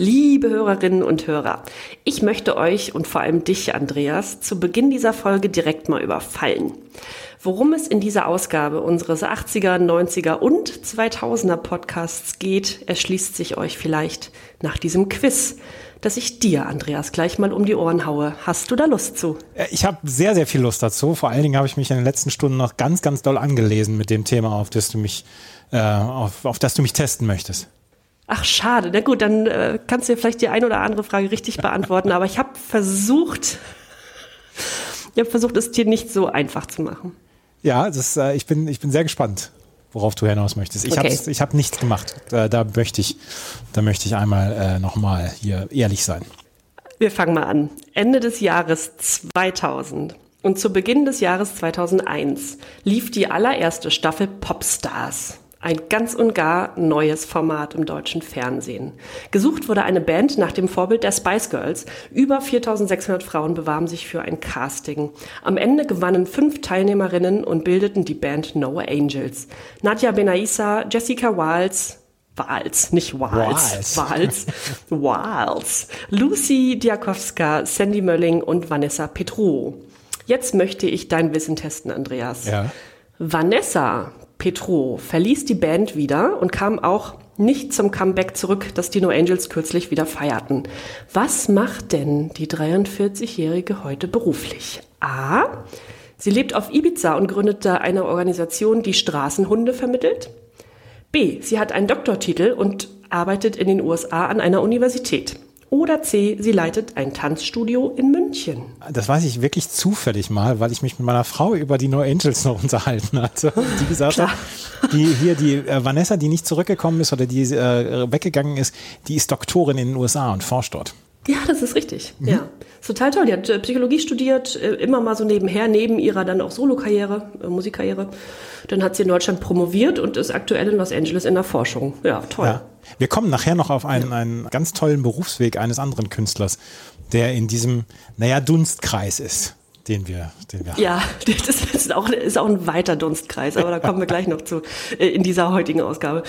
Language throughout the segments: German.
Liebe Hörerinnen und Hörer, ich möchte euch und vor allem dich, Andreas, zu Beginn dieser Folge direkt mal überfallen. Worum es in dieser Ausgabe unseres 80er, 90er und 2000er Podcasts geht, erschließt sich euch vielleicht nach diesem Quiz, das ich dir, Andreas, gleich mal um die Ohren haue. Hast du da Lust zu? Ich habe sehr, sehr viel Lust dazu. Vor allen Dingen habe ich mich in den letzten Stunden noch ganz, ganz doll angelesen mit dem Thema, auf das du mich, äh, auf, auf das du mich testen möchtest. Ach, schade. Na gut, dann äh, kannst du dir vielleicht die eine oder andere Frage richtig beantworten. Aber ich habe versucht, ich habe versucht, es dir nicht so einfach zu machen. Ja, das, äh, ich, bin, ich bin sehr gespannt, worauf du hinaus möchtest. Ich Okay. habe hab nichts gemacht. Da, da möchte ich, da möchte ich einmal äh, nochmal hier ehrlich sein. Wir fangen mal an. Ende des Jahres 2000 und zu Beginn des Jahres 2001 lief die allererste Staffel Popstars. Ein ganz und gar neues Format im deutschen Fernsehen. Gesucht wurde eine Band nach dem Vorbild der Spice Girls. Über 4600 Frauen bewarben sich für ein Casting. Am Ende gewannen fünf Teilnehmerinnen und bildeten die Band No Angels. Nadja Benaissa, Jessica Wiles, Wals, nicht Wals. Wals. Wals. Wals. Lucy Diakowska, Sandy Mölling und Vanessa Petro. Jetzt möchte ich dein Wissen testen, Andreas. Ja. Vanessa Petro verließ die Band wieder und kam auch nicht zum Comeback zurück, das die No Angels kürzlich wieder feierten. Was macht denn die 43-Jährige heute beruflich? A. Sie lebt auf Ibiza und gründet da eine Organisation, die Straßenhunde vermittelt. B. Sie hat einen Doktortitel und arbeitet in den USA an einer Universität. Oder C. Sie leitet ein Tanzstudio in München. Das weiß ich wirklich zufällig mal, weil ich mich mit meiner Frau über die No Angels noch unterhalten hatte. Die gesagt hat, die hier die äh, Vanessa, die nicht zurückgekommen ist oder die äh, weggegangen ist, die ist Doktorin in den USA und forscht dort. Ja, das ist richtig. Ja, ist total toll. Die hat äh, Psychologie studiert, äh, immer mal so nebenher, neben ihrer dann auch Solokarriere, äh, Musikkarriere. Dann hat sie in Deutschland promoviert und ist aktuell in Los Angeles in der Forschung. Ja, toll. Ja. Wir kommen nachher noch auf einen, einen ganz tollen Berufsweg eines anderen Künstlers, der in diesem, naja, Dunstkreis ist, den wir, den wir haben. Ja, das ist auch, ist auch ein weiter Dunstkreis, aber da kommen wir gleich noch zu äh, in dieser heutigen Ausgabe.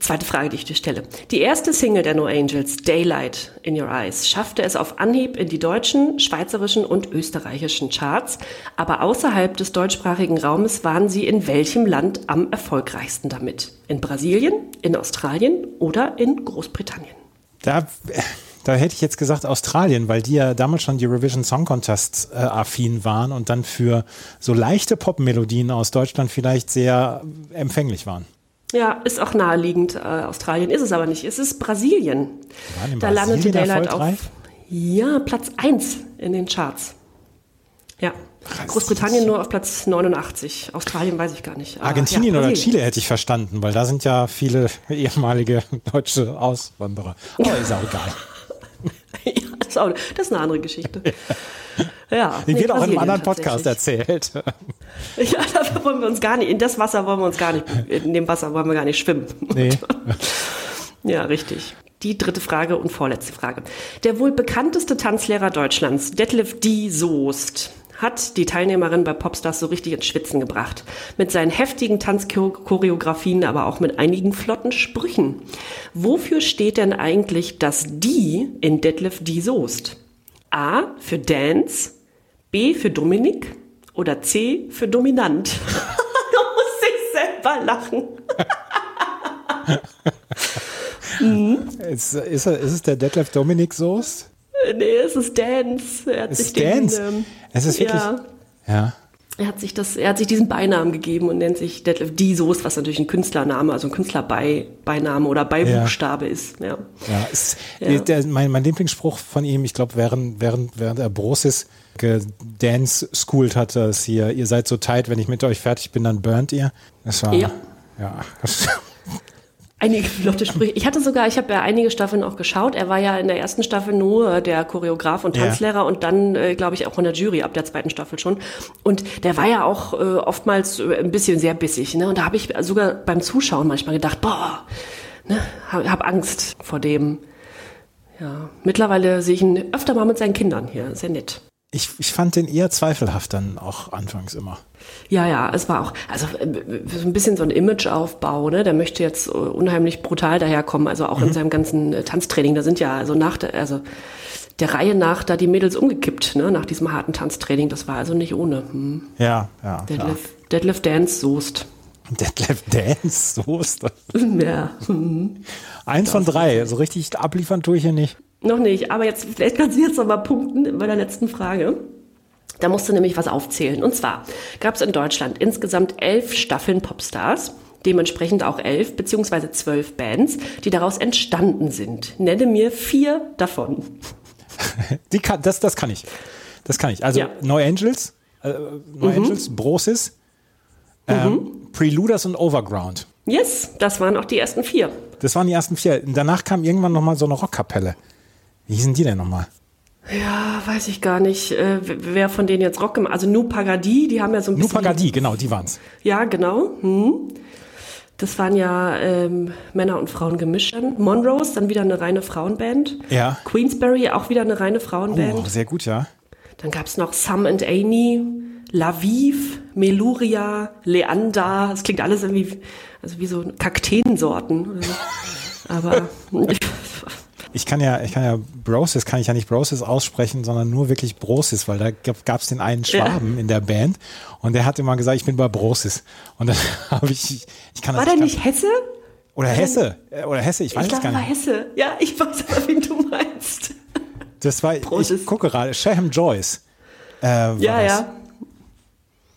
Zweite Frage, die ich dir stelle. Die erste Single der No Angels, Daylight in Your Eyes, schaffte es auf Anhieb in die deutschen, schweizerischen und österreichischen Charts. Aber außerhalb des deutschsprachigen Raumes waren sie in welchem Land am erfolgreichsten damit? In Brasilien, in Australien oder in Großbritannien? Da, da hätte ich jetzt gesagt Australien, weil die ja damals schon die Eurovision Song Contest äh, affin waren und dann für so leichte Popmelodien aus Deutschland vielleicht sehr empfänglich waren. Ja, ist auch naheliegend. Äh, Australien ist es aber nicht. Es ist Brasilien. In Da landete Brasilien Daylight erfolgreich? auf ja, Platz 1 in den Charts. Ja. Großbritannien nur auf Platz 89. Australien weiß ich gar nicht. Aber Argentinien ja, oder Brasilien. Chile hätte ich verstanden, weil da sind ja viele ehemalige deutsche Auswanderer. Aber ist auch egal. ja, das, ist auch, das ist eine andere Geschichte. Ja, Die nee, wird auch in einem anderen Podcast erzählt. Ja, dafür wollen wir uns gar nicht, in das Wasser wollen wir uns gar nicht, in dem Wasser wollen wir gar nicht schwimmen. Nee. Ja, richtig. Die dritte Frage und vorletzte Frage. Der wohl bekannteste Tanzlehrer Deutschlands, Detlef D. Soest, hat die Teilnehmerin bei Popstars so richtig ins Schwitzen gebracht. Mit seinen heftigen Tanzchoreografien, aber auch mit einigen flotten Sprüchen. Wofür steht denn eigentlich das Die in Detlef D. Soest? A für Dance, B für Dominik oder C für Dominant? da muss ich selber lachen. Ist, ist, er- ist es der Detlef Dominik Soest? Nee, es ist Dance. Er hat Es sich ist Dance. Den, ähm, Es ist wirklich. Ja, Ja. er hat sich das, er hat sich diesen Beinamen gegeben und nennt sich Detlef D. Soest, was natürlich ein Künstlername, also ein Künstlerbeiname oder Beibuchstabe ist. Ja. Ja, ist, Ja. Der, mein, mein Lieblingsspruch von ihm, ich glaube, während, während, während er Brosis gedance schooled hat, dass hier, ihr seid so tight, wenn ich mit euch fertig bin, dann burnt ihr. Das war, Ja. ja. Einige flotte Sprüche. Ich hatte sogar, ich habe ja einige Staffeln auch geschaut. Er war ja in der ersten Staffel nur der Choreograf und Ja. Tanzlehrer und dann, äh, glaube ich, auch in der Jury ab der zweiten Staffel schon. Und der war ja auch äh, oftmals äh, ein bisschen sehr bissig. Ne? Und da habe ich sogar beim Zuschauen manchmal gedacht, boah, ne, hab, hab Angst vor dem. Ja, mittlerweile sehe ich ihn öfter mal mit seinen Kindern hier. Sehr nett. Ich, ich fand den eher zweifelhaft dann auch anfangs immer. Ja, ja, es war auch, also äh, so ein bisschen so ein Imageaufbau, ne? Der möchte jetzt äh, unheimlich brutal daherkommen, also auch in seinem ganzen äh, Tanztraining. Da sind ja also nach der, also der Reihe nach da die Mädels umgekippt, ne? Nach diesem harten Tanztraining. Das war also nicht ohne. Hm. Ja, ja. Deadlift, Deadlift Dance Soest. Detlef Dance, Soest. Ja, hm. Eins von drei. So richtig abliefern tue ich hier nicht. Noch nicht. Aber jetzt, vielleicht kannst du jetzt noch mal punkten bei der letzten Frage. Da musst du nämlich was aufzählen. Und zwar gab es in Deutschland insgesamt elf Staffeln Popstars, dementsprechend auch elf beziehungsweise zwölf Bands, die daraus entstanden sind. Nenne mir vier davon. Die kann, das, das kann ich. Das kann ich. Also Ja. No Angels, äh, No Angels, Brosis, ähm, Preluders und Overground. Yes, das waren auch die ersten vier. Das waren die ersten vier. Danach kam irgendwann nochmal so eine Rockkapelle. Wie hießen die denn nochmal? Ja, weiß ich gar nicht, äh, wer von denen jetzt Rock gemacht Also Nu Pagadi, die haben ja so ein bisschen... Nupagadi, genau, die waren's. Ja, genau. Hm. Das waren ja ähm, Männer und Frauen gemischt. Monrose, dann wieder eine reine Frauenband. Ja. Queensberry, auch wieder eine reine Oh, Frauenband. sehr gut, ja. Dann gab's noch Sam and Amy, Laviv, Meluria, Leander. Das klingt alles irgendwie also wie so Kakteensorten. oder so. Aber Ich kann ja, ich kann ja Brosis, kann ich ja nicht Brosis aussprechen, sondern nur wirklich Brosis, weil da gab es den einen Schwaben in der Band und der hat immer gesagt, ich bin bei Brosis. Und dann habe ich, ich kann war das der nicht Hesse? Oder Hesse, äh, oder Hesse, ich weiß Ich es glaube, gar er war nicht. Hesse. Ja, ich weiß aber, wen du meinst. Das war, Brosis. ich gucke gerade, Shaham Joyce. Äh, war Ja, das. ja.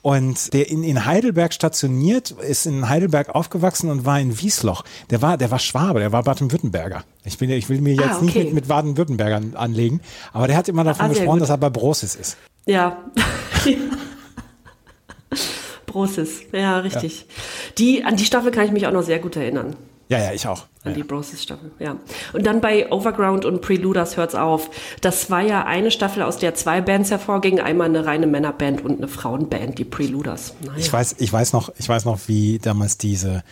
Und der in, in Heidelberg stationiert, ist in Heidelberg aufgewachsen und war in Wiesloch. Der war, der war Schwabe, der war Baden-Württemberger. Ich, bin, ich will mir jetzt Ah, nicht okay. mit, mit Baden-Württembergern anlegen, aber der hat immer davon Ah, gesprochen, dass er bei Brosis ist. Ja. Brosis, ja, richtig. Die, an die Staffel kann ich mich auch noch sehr gut erinnern. Ja, ja, ich auch. An die Brosis-Staffel, ja. Und dann bei Overground und Preluders hört's auf. Das war ja eine Staffel, aus der zwei Bands hervorgingen. Einmal eine reine Männerband und eine Frauenband, die Preluders. Naja. Ich weiß, ich weiß noch, ich weiß noch, wie damals diese,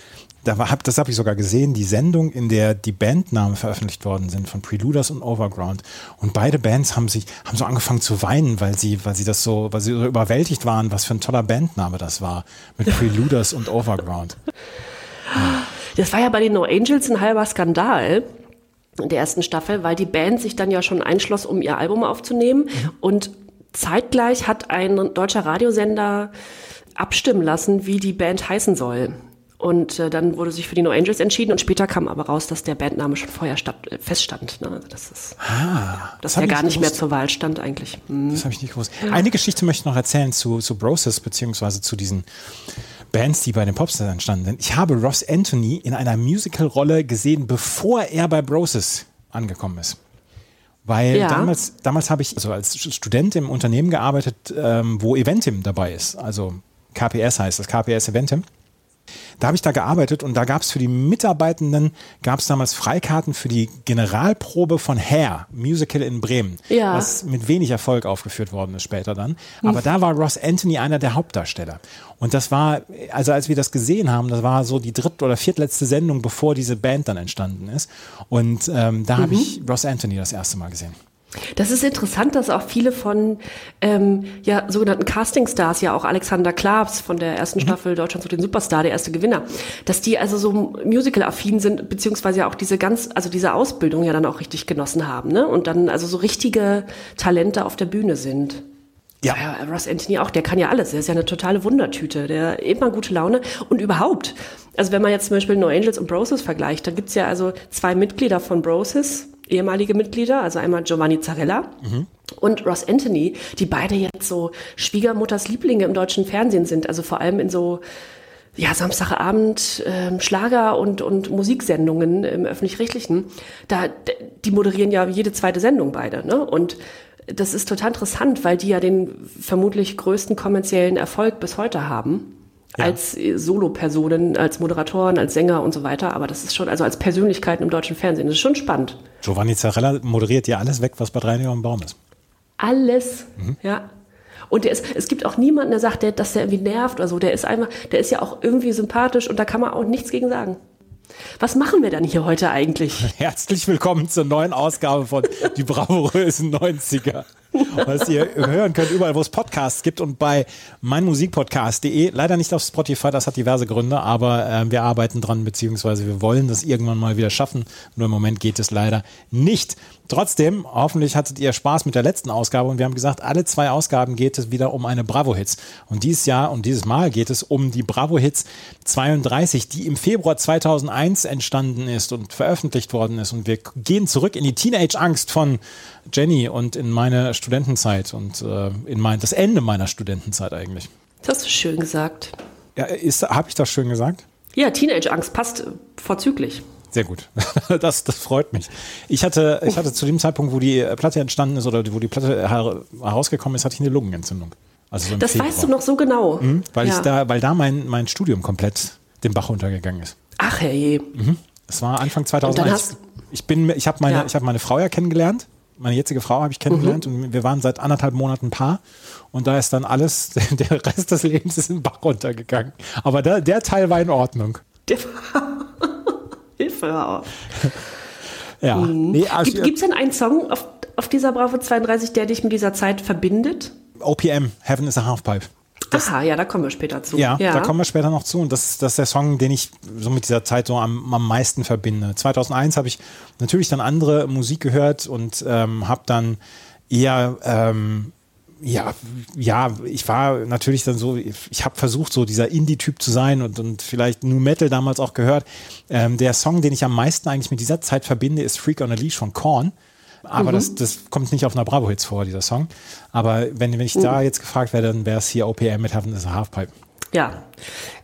da hab, das habe ich sogar gesehen, die Sendung, in der die Bandnamen veröffentlicht worden sind von Preluders und Overground. Und beide Bands haben sich, haben so angefangen zu weinen, weil sie, weil sie das so, weil sie so überwältigt waren, was für ein toller Bandname das war mit Preluders und Overground. Das war ja bei den No Angels ein halber Skandal in der ersten Staffel, weil die Band sich dann ja schon einschloss, um ihr Album aufzunehmen. Und zeitgleich hat ein deutscher Radiosender abstimmen lassen, wie die Band heißen soll. Und äh, dann wurde sich für die No Angels entschieden und später kam aber raus, dass der Bandname schon vorher statt, äh, feststand. Ne? Also das ist, dass hab der gar nicht mehr gewusst. zur Wahl stand eigentlich. Hm. Das habe ich nicht gewusst. Eine Geschichte möchte ich noch erzählen zu, zu Brosis, beziehungsweise zu diesen Bands, die bei den Popstars entstanden sind. Ich habe Ross Anthony in einer Musical-Rolle gesehen, bevor er bei Brosis angekommen ist. Weil Ja. damals, damals habe ich also als Student im Unternehmen gearbeitet, ähm, wo Eventim dabei ist. Also KPS heißt das, KPS Eventim. Da habe ich da gearbeitet und da gab es für die Mitarbeitenden, gab es damals Freikarten für die Generalprobe von Hair, Musical in Bremen, Ja. was mit wenig Erfolg aufgeführt worden ist später dann. Aber da war Ross Anthony einer der Hauptdarsteller. Und das war, also als wir das gesehen haben, das war so die dritt- oder viertletzte Sendung, bevor diese Band dann entstanden ist. Und ähm, da habe ich Ross Anthony das erste Mal gesehen. Das ist interessant, dass auch viele von ähm, ja, sogenannten Castingstars, ja auch Alexander Klaas von der ersten Staffel Deutschland zu den Superstar, der erste Gewinner, dass die also so musical-affin sind, beziehungsweise ja auch diese ganz, also diese Ausbildung ja dann auch richtig genossen haben, ne? Und dann also so richtige Talente auf der Bühne sind. Ja. ja. Ross Anthony auch, der kann ja alles. Der ist ja eine totale Wundertüte. Der immer gute Laune und überhaupt. Also wenn man jetzt zum Beispiel No Angels und Broses vergleicht, da gibt's ja also zwei Mitglieder von Broses, ehemalige Mitglieder, also einmal Giovanni Zarella mhm. und Ross Anthony, die beide jetzt so Schwiegermutters Lieblinge im deutschen Fernsehen sind. Also vor allem in so ja, Samstagabend äh, Schlager und, und Musiksendungen im öffentlich-rechtlichen, da die moderieren ja jede zweite Sendung beide, ne? Und das ist total interessant, weil die ja den vermutlich größten kommerziellen Erfolg bis heute haben. Ja. Als Solo-Personen, als Moderatoren, als Sänger und so weiter. Aber das ist schon, also als Persönlichkeiten im deutschen Fernsehen, das ist schon spannend. Giovanni Zarella moderiert ja alles weg, was bei Reiniger am Baum ist. Alles, mhm. ja. Und der ist, es gibt auch niemanden, der sagt, der, dass der irgendwie nervt oder so. Der ist einfach, der ist ja auch irgendwie sympathisch und da kann man auch nichts gegen sagen. Was machen wir dann hier heute eigentlich? Herzlich willkommen zur neuen Ausgabe von Die bravourösen 90er. Was ihr hören könnt, überall, wo es Podcasts gibt und bei meinmusikpodcast.de. Leider nicht auf Spotify, das hat diverse Gründe, aber äh, wir arbeiten dran, beziehungsweise wir wollen das irgendwann mal wieder schaffen. Nur im Moment geht es leider nicht. Trotzdem, hoffentlich hattet ihr Spaß mit der letzten Ausgabe und wir haben gesagt, alle zwei Ausgaben geht es wieder um eine Bravo-Hits. Und dieses Jahr und dieses Mal geht es um die Bravo-Hits 32, die im Februar 2001 entstanden ist und veröffentlicht worden ist. Und wir gehen zurück in die Teenage-Angst von Jenny und in meine Studentenzeit und äh, in mein, das Ende meiner Studentenzeit eigentlich. Das hast du schön gesagt. Ja, habe ich das schön gesagt? Ja, Teenage-Angst passt vorzüglich. Sehr gut. Das, das freut mich. Ich hatte, ich hatte zu dem Zeitpunkt, wo die Platte entstanden ist oder wo die Platte herausgekommen ist, hatte ich eine Lungenentzündung. Also so das Februar. weißt du noch so genau. Mhm, weil, ja. ich da, weil da mein, mein Studium komplett den Bach runtergegangen ist. Ach herrje. Mhm. Das war Anfang 2001. Ich bin, ich habe meine, ja. ich habe meine Frau ja kennengelernt. Meine jetzige Frau habe ich kennengelernt mhm. und wir waren seit anderthalb Monaten Paar. Und da ist dann alles, der Rest des Lebens ist in den Bach runtergegangen. Aber der, der Teil war in Ordnung. Der war Hilfe, hör auf. ja. Mhm. Nee, also, Gibt es denn einen Song auf, auf dieser Bravo 32, der dich mit dieser Zeit verbindet? OPM, Heaven is a Halfpipe. Das, Aha, ja, da kommen wir später zu. Ja, ja, da kommen wir später noch zu. Und das, das ist der Song, den ich so mit dieser Zeit so am, am meisten verbinde. 2001 habe ich natürlich dann andere Musik gehört und ähm, habe dann eher ähm, ja, ja, ich war natürlich dann so, ich habe versucht, so dieser Indie-Typ zu sein und, und vielleicht New Metal damals auch gehört. Ähm, der Song, den ich am meisten eigentlich mit dieser Zeit verbinde, ist Freak on a Leash von Korn. Aber mhm. das, das kommt nicht auf einer Bravo-Hits vor, dieser Song. Aber wenn, wenn ich mhm. da jetzt gefragt werde, dann wäre es hier OPM mit Heaven is a Halfpipe. Ja,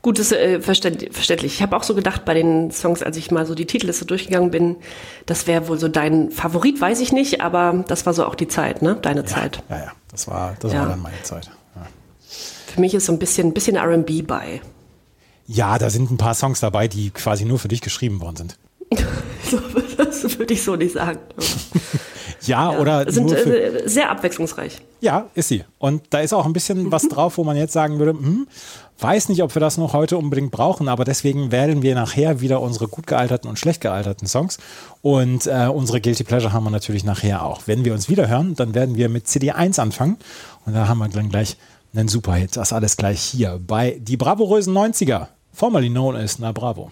gut, das ist äh, verständlich. Ich habe auch so gedacht bei den Songs, als ich mal so die Titelliste durchgegangen bin, das wäre wohl so dein Favorit, weiß ich nicht, aber das war so auch die Zeit, ne? Deine ja, Zeit. Ja, ja, das war, das ja. war dann meine Zeit. Ja. Für mich ist so ein bisschen, bisschen R&B bei. Ja, da sind ein paar Songs dabei, die quasi nur für dich geschrieben worden sind. das würde ich so nicht sagen. ja, ja, oder sind äh, sehr abwechslungsreich. Ja, ist sie. Und da ist auch ein bisschen was drauf, wo man jetzt sagen würde, hm, weiß nicht, ob wir das noch heute unbedingt brauchen, aber deswegen wählen wir nachher wieder unsere gut gealterten und schlecht gealterten Songs. Und äh, unsere Guilty Pleasure haben wir natürlich nachher auch. Wenn wir uns wieder hören, dann werden wir mit CD1 anfangen. Und da haben wir dann gleich einen Superhit. Das alles gleich hier bei Die Bravourösen 90er, formerly known as Na Bravo.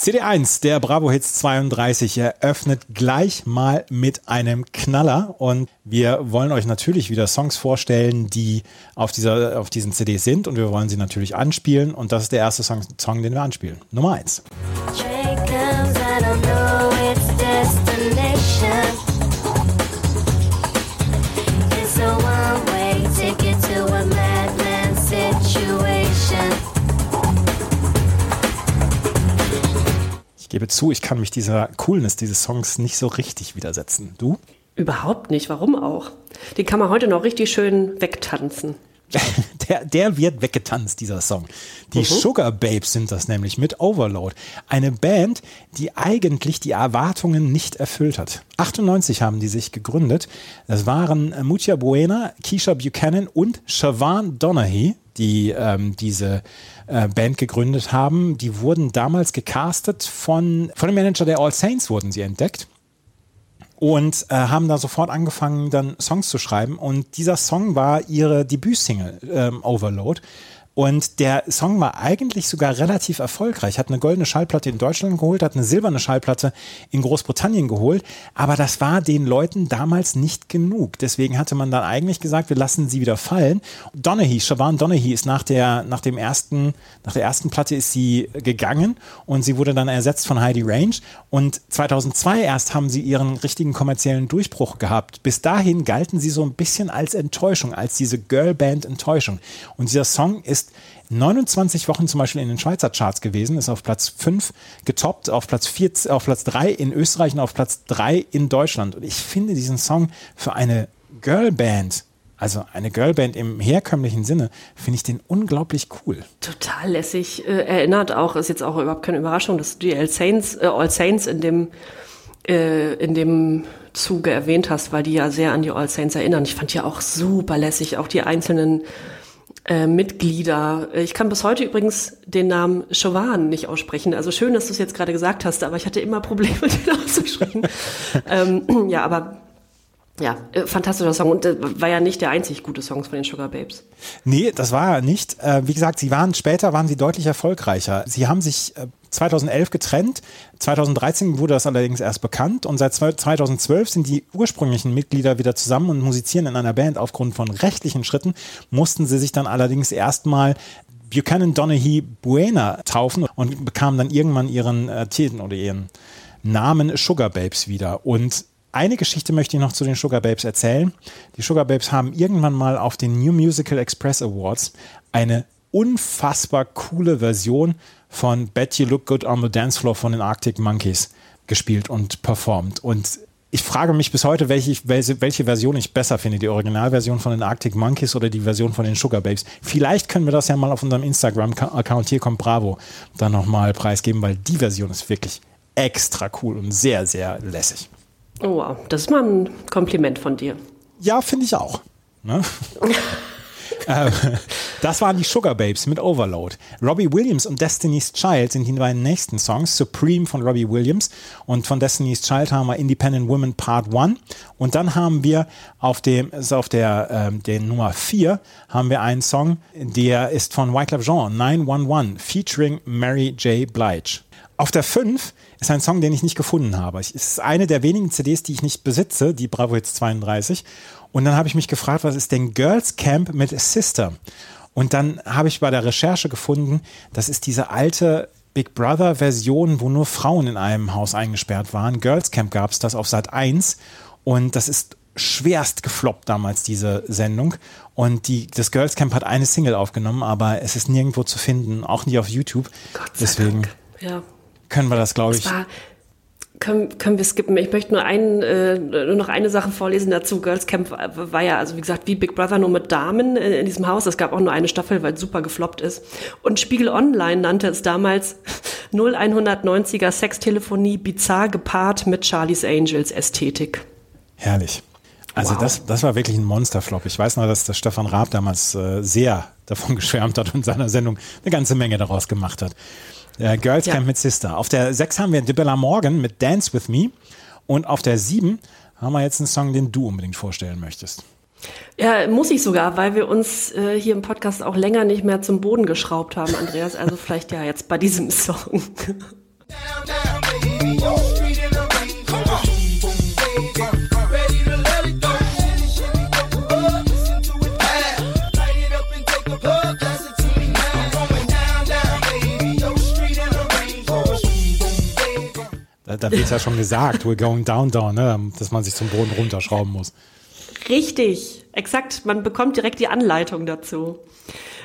CD1, der Bravo Hits 32, eröffnet gleich mal mit einem Knaller und wir wollen euch natürlich wieder Songs vorstellen, die auf, dieser, auf diesen CDs sind und wir wollen sie natürlich anspielen und das ist der erste Song, Song den wir anspielen. Nummer 1. gebe zu, ich kann mich dieser Coolness dieses Songs nicht so richtig widersetzen. Du? Überhaupt nicht. Warum auch? Den kann man heute noch richtig schön wegtanzen. Der, der wird weggetanzt, dieser Song. Die Sugar Babes sind das nämlich mit Overload. Eine Band, die eigentlich die Erwartungen nicht erfüllt hat. 98 haben die sich gegründet. Das waren Mutia Buena, Keisha Buchanan und Siobhan Donaghy, die ähm, diese äh, Band gegründet haben. Die wurden damals gecastet von, von dem Manager der All Saints wurden sie entdeckt und äh, haben da sofort angefangen, dann Songs zu schreiben. Und dieser Song war ihre Debütsingle, ähm, Overload. Und der Song war eigentlich sogar relativ erfolgreich. Hat eine goldene Schallplatte in Deutschland geholt, hat eine silberne Schallplatte in Großbritannien geholt. Aber das war den Leuten damals nicht genug. Deswegen hatte man dann eigentlich gesagt, wir lassen sie wieder fallen. Donaghy, Siobhan Donaghy ist nach der, nach dem ersten, nach der ersten Platte ist sie gegangen und sie wurde dann ersetzt von Heidi Range. Und 2002 erst haben sie ihren richtigen kommerziellen Durchbruch gehabt. Bis dahin galten sie so ein bisschen als Enttäuschung, als diese Girlband Enttäuschung. Und dieser Song ist 29 Wochen zum Beispiel in den Schweizer Charts gewesen, ist auf Platz 5 getoppt, auf Platz 4, auf Platz 3 in Österreich und auf Platz 3 in Deutschland. Und ich finde diesen Song für eine Girlband, also eine Girlband im herkömmlichen Sinne, finde ich den unglaublich cool. Total lässig. Äh, erinnert auch, ist jetzt auch überhaupt keine Überraschung, dass du die All Saints, äh, All Saints in dem, äh, in dem Zuge erwähnt hast, weil die ja sehr an die All Saints erinnern. Ich fand ja auch super lässig, auch die einzelnen äh, Mitglieder. Ich kann bis heute übrigens den Namen Chauvin nicht aussprechen. Also schön, dass du es jetzt gerade gesagt hast, aber ich hatte immer Probleme, den auszusprechen. ähm, ja, aber ja, äh, fantastischer Song und äh, war ja nicht der einzig gute Song von den Sugar Babes. Nee, das war er nicht. Äh, wie gesagt, sie waren später waren sie deutlich erfolgreicher. Sie haben sich äh, 2011 getrennt. 2013 wurde das allerdings erst bekannt und seit 2012 sind die ursprünglichen Mitglieder wieder zusammen und musizieren in einer Band. Aufgrund von rechtlichen Schritten mussten sie sich dann allerdings erstmal Buchanan Donaghy Buena taufen und bekamen dann irgendwann ihren äh, Titel oder ihren Namen Sugar Babes wieder. Und eine Geschichte möchte ich noch zu den Sugar Babes erzählen. Die Sugar Babes haben irgendwann mal auf den New Musical Express Awards eine unfassbar coole Version von Bet You Look Good on the Dance Floor von den Arctic Monkeys gespielt und performt. Und ich frage mich bis heute, welche, welche, Version ich besser finde, die Originalversion von den Arctic Monkeys oder die Version von den Sugar Babes. Vielleicht können wir das ja mal auf unserem Instagram-Account, hier kommt Bravo, dann nochmal preisgeben, weil die Version ist wirklich extra cool und sehr, sehr lässig. Oh wow, das ist mal ein Kompliment von dir. Ja, finde ich auch. Ne? Ähm, das waren die Sugar Babes mit Overload. Robbie Williams und Destiny's Child sind die beiden nächsten Songs. Supreme von Robbie Williams und von Destiny's Child haben wir Independent Women Part 1. Und dann haben wir auf dem, ist auf der, ähm, der Nummer 4 haben wir einen Song, der ist von Wyclef Jean, 911, featuring Mary J. Blige. Auf der 5 ist ein Song, den ich nicht gefunden habe. Es ist eine der wenigen CDs, die ich nicht besitze, die Bravo Hits 32. Und dann habe ich mich gefragt, was ist denn Girls Camp mit Sister? Und dann habe ich bei der Recherche gefunden, das ist diese alte Big Brother Version, wo nur Frauen in einem Haus eingesperrt waren. Girls Camp gab es das auf Sat 1 und das ist schwerst gefloppt damals, diese Sendung. Und die, das Girls Camp hat eine Single aufgenommen, aber es ist nirgendwo zu finden, auch nicht auf YouTube. Deswegen Ja. können wir das, glaube Es ich. war, können, können wir skippen. Ich möchte nur, einen, äh, nur noch eine Sache vorlesen dazu. Girls Camp war ja, also wie gesagt, wie Big Brother nur mit Damen in, in diesem Haus. Es gab auch nur eine Staffel, weil es super gefloppt ist. Und Spiegel Online nannte es damals 0190er Sextelefonie bizarr gepaart mit Charlie's Angels Ästhetik. Herrlich. Also Wow. das, das war wirklich ein Monsterflop. Ich weiß noch, dass der Stefan Raab damals äh, sehr davon geschwärmt hat und in seiner Sendung eine ganze Menge daraus gemacht hat. Äh, Girls Ja. Camp mit Sister. Auf der 6 haben wir Dibella Morgan mit Dance With Me. Und auf der 7 haben wir jetzt einen Song, den du unbedingt vorstellen möchtest. Ja, muss ich sogar, weil wir uns äh, hier im Podcast auch länger nicht mehr zum Boden geschraubt haben, Andreas. Also vielleicht ja jetzt bei diesem Song. Da, da wird ja schon gesagt, we're going down, down, ne? dass man sich zum Boden runterschrauben muss. Richtig, exakt. Man bekommt direkt die Anleitung dazu.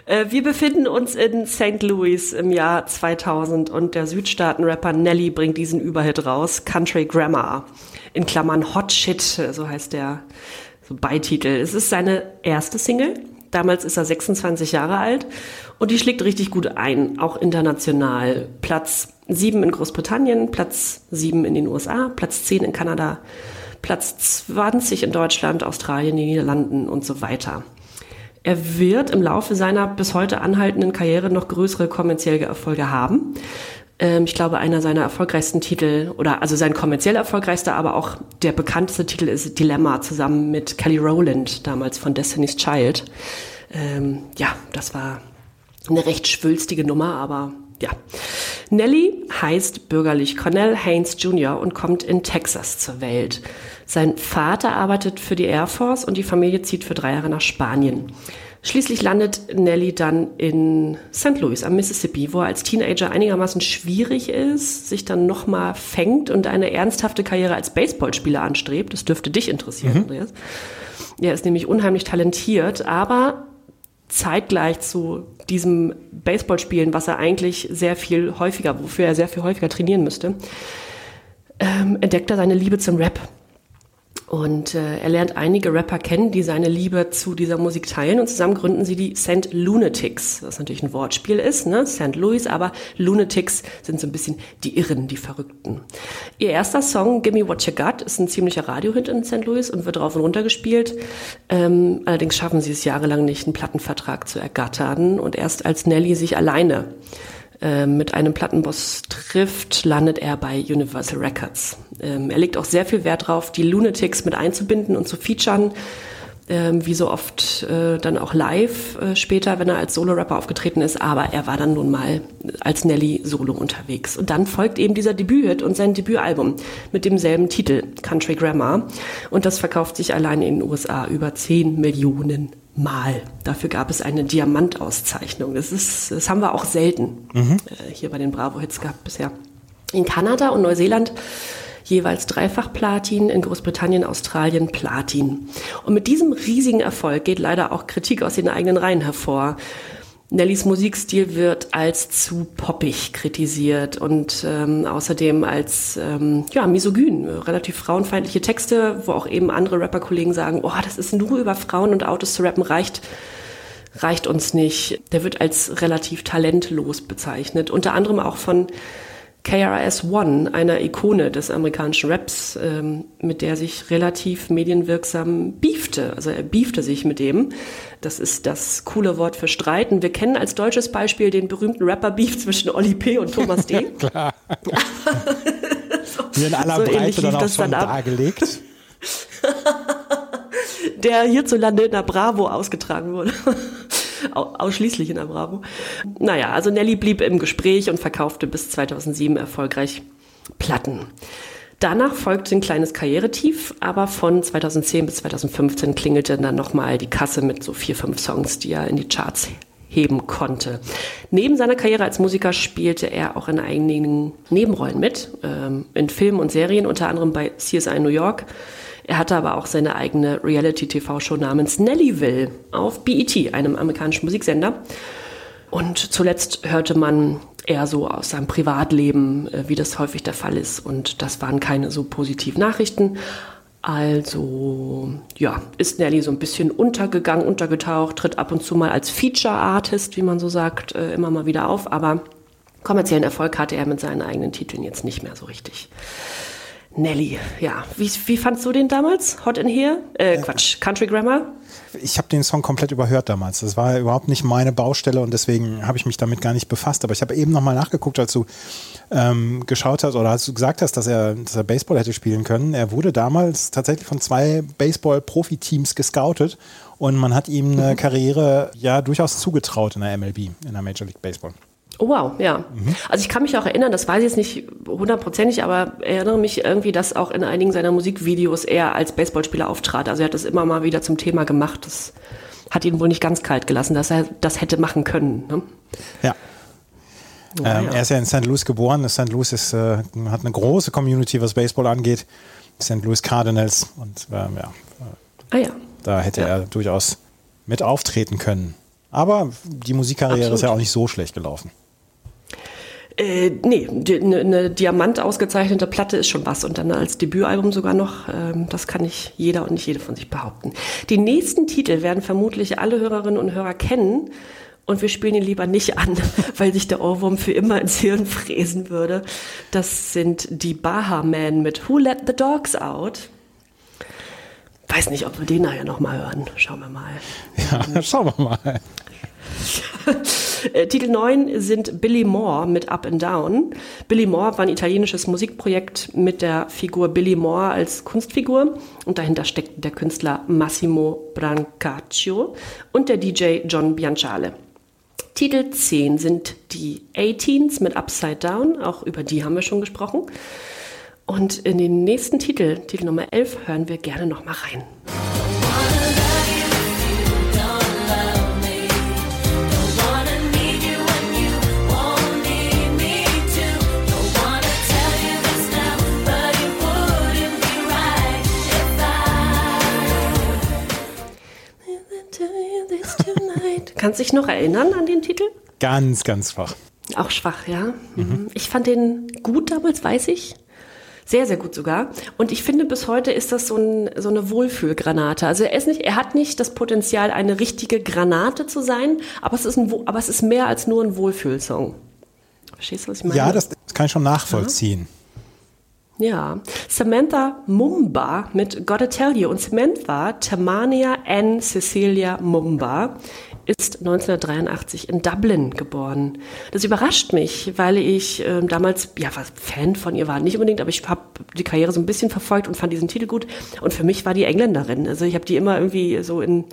Äh, wir befinden uns in St. Louis im Jahr 2000 und der Südstaaten-Rapper Nelly bringt diesen Überhit raus, Country Grammar. In Klammern Hot Shit, so heißt der so Beititel. Es ist seine erste Single. Damals ist er 26 Jahre alt und die schlägt richtig gut ein, auch international. Platz 7 in Großbritannien, Platz 7 in den USA, Platz 10 in Kanada, Platz 20 in Deutschland, Australien, den Niederlanden und so weiter. Er wird im Laufe seiner bis heute anhaltenden Karriere noch größere kommerzielle Erfolge haben. Ähm, ich glaube, einer seiner erfolgreichsten Titel, oder also sein kommerziell erfolgreichster, aber auch der bekannteste Titel ist Dilemma zusammen mit Kelly Rowland, damals von Destiny's Child. Ähm, ja, das war eine recht schwülstige Nummer, aber ja. Nelly heißt bürgerlich Cornell Haynes Jr. und kommt in Texas zur Welt. Sein Vater arbeitet für die Air Force und die Familie zieht für drei Jahre nach Spanien. Schließlich landet Nelly dann in St. Louis am Mississippi, wo er als Teenager einigermaßen schwierig ist, sich dann nochmal fängt und eine ernsthafte Karriere als Baseballspieler anstrebt. Das dürfte dich interessieren, mhm. Andreas. Er ist nämlich unheimlich talentiert, aber zeitgleich zu diesem Baseballspielen, was er eigentlich sehr viel häufiger, wofür er sehr viel häufiger trainieren müsste, ähm, entdeckt er seine Liebe zum Rap. Und äh, er lernt einige Rapper kennen, die seine Liebe zu dieser Musik teilen und zusammen gründen sie die St. Lunatics, was natürlich ein Wortspiel ist, ne? St. Louis, aber Lunatics sind so ein bisschen die Irren, die Verrückten. Ihr erster Song, Gimme What You Got, ist ein ziemlicher Radiohit in St. Louis und wird rauf und runter gespielt. Ähm, allerdings schaffen sie es jahrelang nicht, einen Plattenvertrag zu ergattern und erst als Nelly sich alleine ähm, mit einem Plattenboss trifft, landet er bei Universal Records. Ähm, er legt auch sehr viel Wert darauf, die Lunatics mit einzubinden und zu featuren, ähm, wie so oft äh, dann auch live äh, später, wenn er als Solo-Rapper aufgetreten ist, aber er war dann nun mal als Nelly Solo unterwegs. Und dann folgt eben dieser Debüt und sein Debütalbum mit demselben Titel, Country Grammar. Und das verkauft sich allein in den USA über 10 Millionen Mal. Dafür gab es eine Diamantauszeichnung. Das, ist, das haben wir auch selten mhm. äh, hier bei den Bravo-Hits gehabt bisher. In Kanada und Neuseeland jeweils dreifach Platin, in Großbritannien, Australien Platin. Und mit diesem riesigen Erfolg geht leider auch Kritik aus den eigenen Reihen hervor. Nellys Musikstil wird als zu poppig kritisiert und ähm, außerdem als ähm, ja, misogyn, relativ frauenfeindliche Texte, wo auch eben andere Rapperkollegen sagen, oh, das ist nur über Frauen und Autos zu rappen, reicht, reicht uns nicht. Der wird als relativ talentlos bezeichnet, unter anderem auch von KRS-One, einer Ikone des amerikanischen Raps, ähm, mit der sich relativ medienwirksam beefte. Also er beefte sich mit dem. Das ist das coole Wort für streiten. Wir kennen als deutsches Beispiel den berühmten Rapper-Beef zwischen Oli P. und Thomas D. Klar. so, Hier in aller so Breite dann auch schon dann dargelegt. der hierzulande in der Bravo ausgetragen wurde ausschließlich in der Bravo. Naja, also Nelly blieb im Gespräch und verkaufte bis 2007 erfolgreich Platten. Danach folgte ein kleines Karrieretief, aber von 2010 bis 2015 klingelte dann nochmal die Kasse mit so vier, fünf Songs, die er in die Charts heben konnte. Neben seiner Karriere als Musiker spielte er auch in einigen Nebenrollen mit, ähm, in Filmen und Serien, unter anderem bei CSI New York, er hatte aber auch seine eigene Reality-TV-Show namens Nellyville auf BET, einem amerikanischen Musiksender. Und zuletzt hörte man eher so aus seinem Privatleben, äh, wie das häufig der Fall ist. Und das waren keine so positiven Nachrichten. Also, ja, ist Nelly so ein bisschen untergegangen, untergetaucht, tritt ab und zu mal als Feature-Artist, wie man so sagt, äh, immer mal wieder auf. Aber kommerziellen Erfolg hatte er mit seinen eigenen Titeln jetzt nicht mehr so richtig. Nelly, ja. Wie, wie fandst du den damals? Hot in Here? Äh, Quatsch, Country Grammar? Ich habe den Song komplett überhört damals. Das war überhaupt nicht meine Baustelle und deswegen habe ich mich damit gar nicht befasst. Aber ich habe eben nochmal nachgeguckt, als du ähm, geschaut hast oder als du gesagt hast, dass er, dass er Baseball hätte spielen können. Er wurde damals tatsächlich von zwei Baseball-Profi-Teams gescoutet und man hat ihm eine mhm. Karriere ja durchaus zugetraut in der MLB, in der Major League Baseball. Oh wow, ja. Mhm. Also ich kann mich auch erinnern, das weiß ich jetzt nicht hundertprozentig, aber erinnere mich irgendwie, dass auch in einigen seiner Musikvideos er als Baseballspieler auftrat. Also er hat das immer mal wieder zum Thema gemacht. Das hat ihn wohl nicht ganz kalt gelassen, dass er das hätte machen können. Ne? Ja. Oh, ähm, ja. Er ist ja in St. Louis geboren. St. Louis ist, äh, hat eine große Community, was Baseball angeht. St. Louis Cardinals. Und ähm, ja, ah, ja. da hätte ja. er durchaus mit auftreten können. Aber die Musikkarriere Absolut. ist ja auch nicht so schlecht gelaufen. Äh, nee, eine ne Diamant ausgezeichnete Platte ist schon was und dann als Debütalbum sogar noch. Ähm, das kann nicht jeder und nicht jede von sich behaupten. Die nächsten Titel werden vermutlich alle Hörerinnen und Hörer kennen und wir spielen ihn lieber nicht an, weil sich der Ohrwurm für immer ins Hirn fräsen würde. Das sind die Baha Men mit Who Let the Dogs Out. Weiß nicht, ob wir den nachher nochmal hören. Schauen wir mal. Ja, schauen wir mal. Äh, Titel 9 sind Billy Moore mit Up and Down. Billy Moore war ein italienisches Musikprojekt mit der Figur Billy Moore als Kunstfigur und dahinter steckt der Künstler Massimo Brancaccio und der DJ John Bianciale. Titel 10 sind die 18s mit Upside Down, auch über die haben wir schon gesprochen. Und in den nächsten Titel, Titel Nummer 11, hören wir gerne noch mal rein. Kannst dich noch erinnern an den Titel? Ganz, ganz schwach. Auch schwach, ja. Mhm. Ich fand den gut damals, weiß ich. Sehr, sehr gut sogar. Und ich finde, bis heute ist das so, ein, so eine Wohlfühlgranate. Also er ist nicht, er hat nicht das Potenzial, eine richtige Granate zu sein, aber es ist, ein, aber es ist mehr als nur ein Wohlfühlsong. Verstehst du, was ich meine? Ja, das kann ich schon nachvollziehen. Ja, Samantha Mumba mit Gotta Tell You. Und Samantha Tamania Ann Cecilia Mumba ist 1983 in Dublin geboren. Das überrascht mich, weil ich ähm, damals, ja, war Fan von ihr war, nicht unbedingt, aber ich habe die Karriere so ein bisschen verfolgt und fand diesen Titel gut. Und für mich war die Engländerin. Also ich habe die immer irgendwie so in,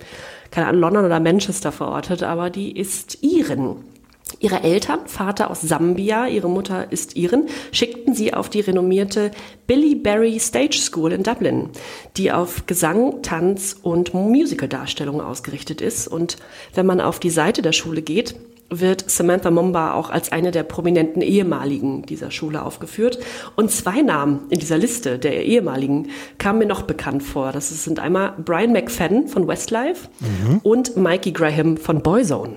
keine Ahnung, London oder Manchester verortet, aber die ist Iren. Ihre Eltern, Vater aus Sambia, ihre Mutter ist Iren, schickten sie auf die renommierte Billy Berry Stage School in Dublin, die auf Gesang, Tanz und Musicaldarstellung ausgerichtet ist. Und wenn man auf die Seite der Schule geht, wird Samantha Mumba auch als eine der prominenten ehemaligen dieser Schule aufgeführt. Und zwei Namen in dieser Liste der ehemaligen kamen mir noch bekannt vor. Das sind einmal Brian McFadden von Westlife und Mikey Graham von Boyzone.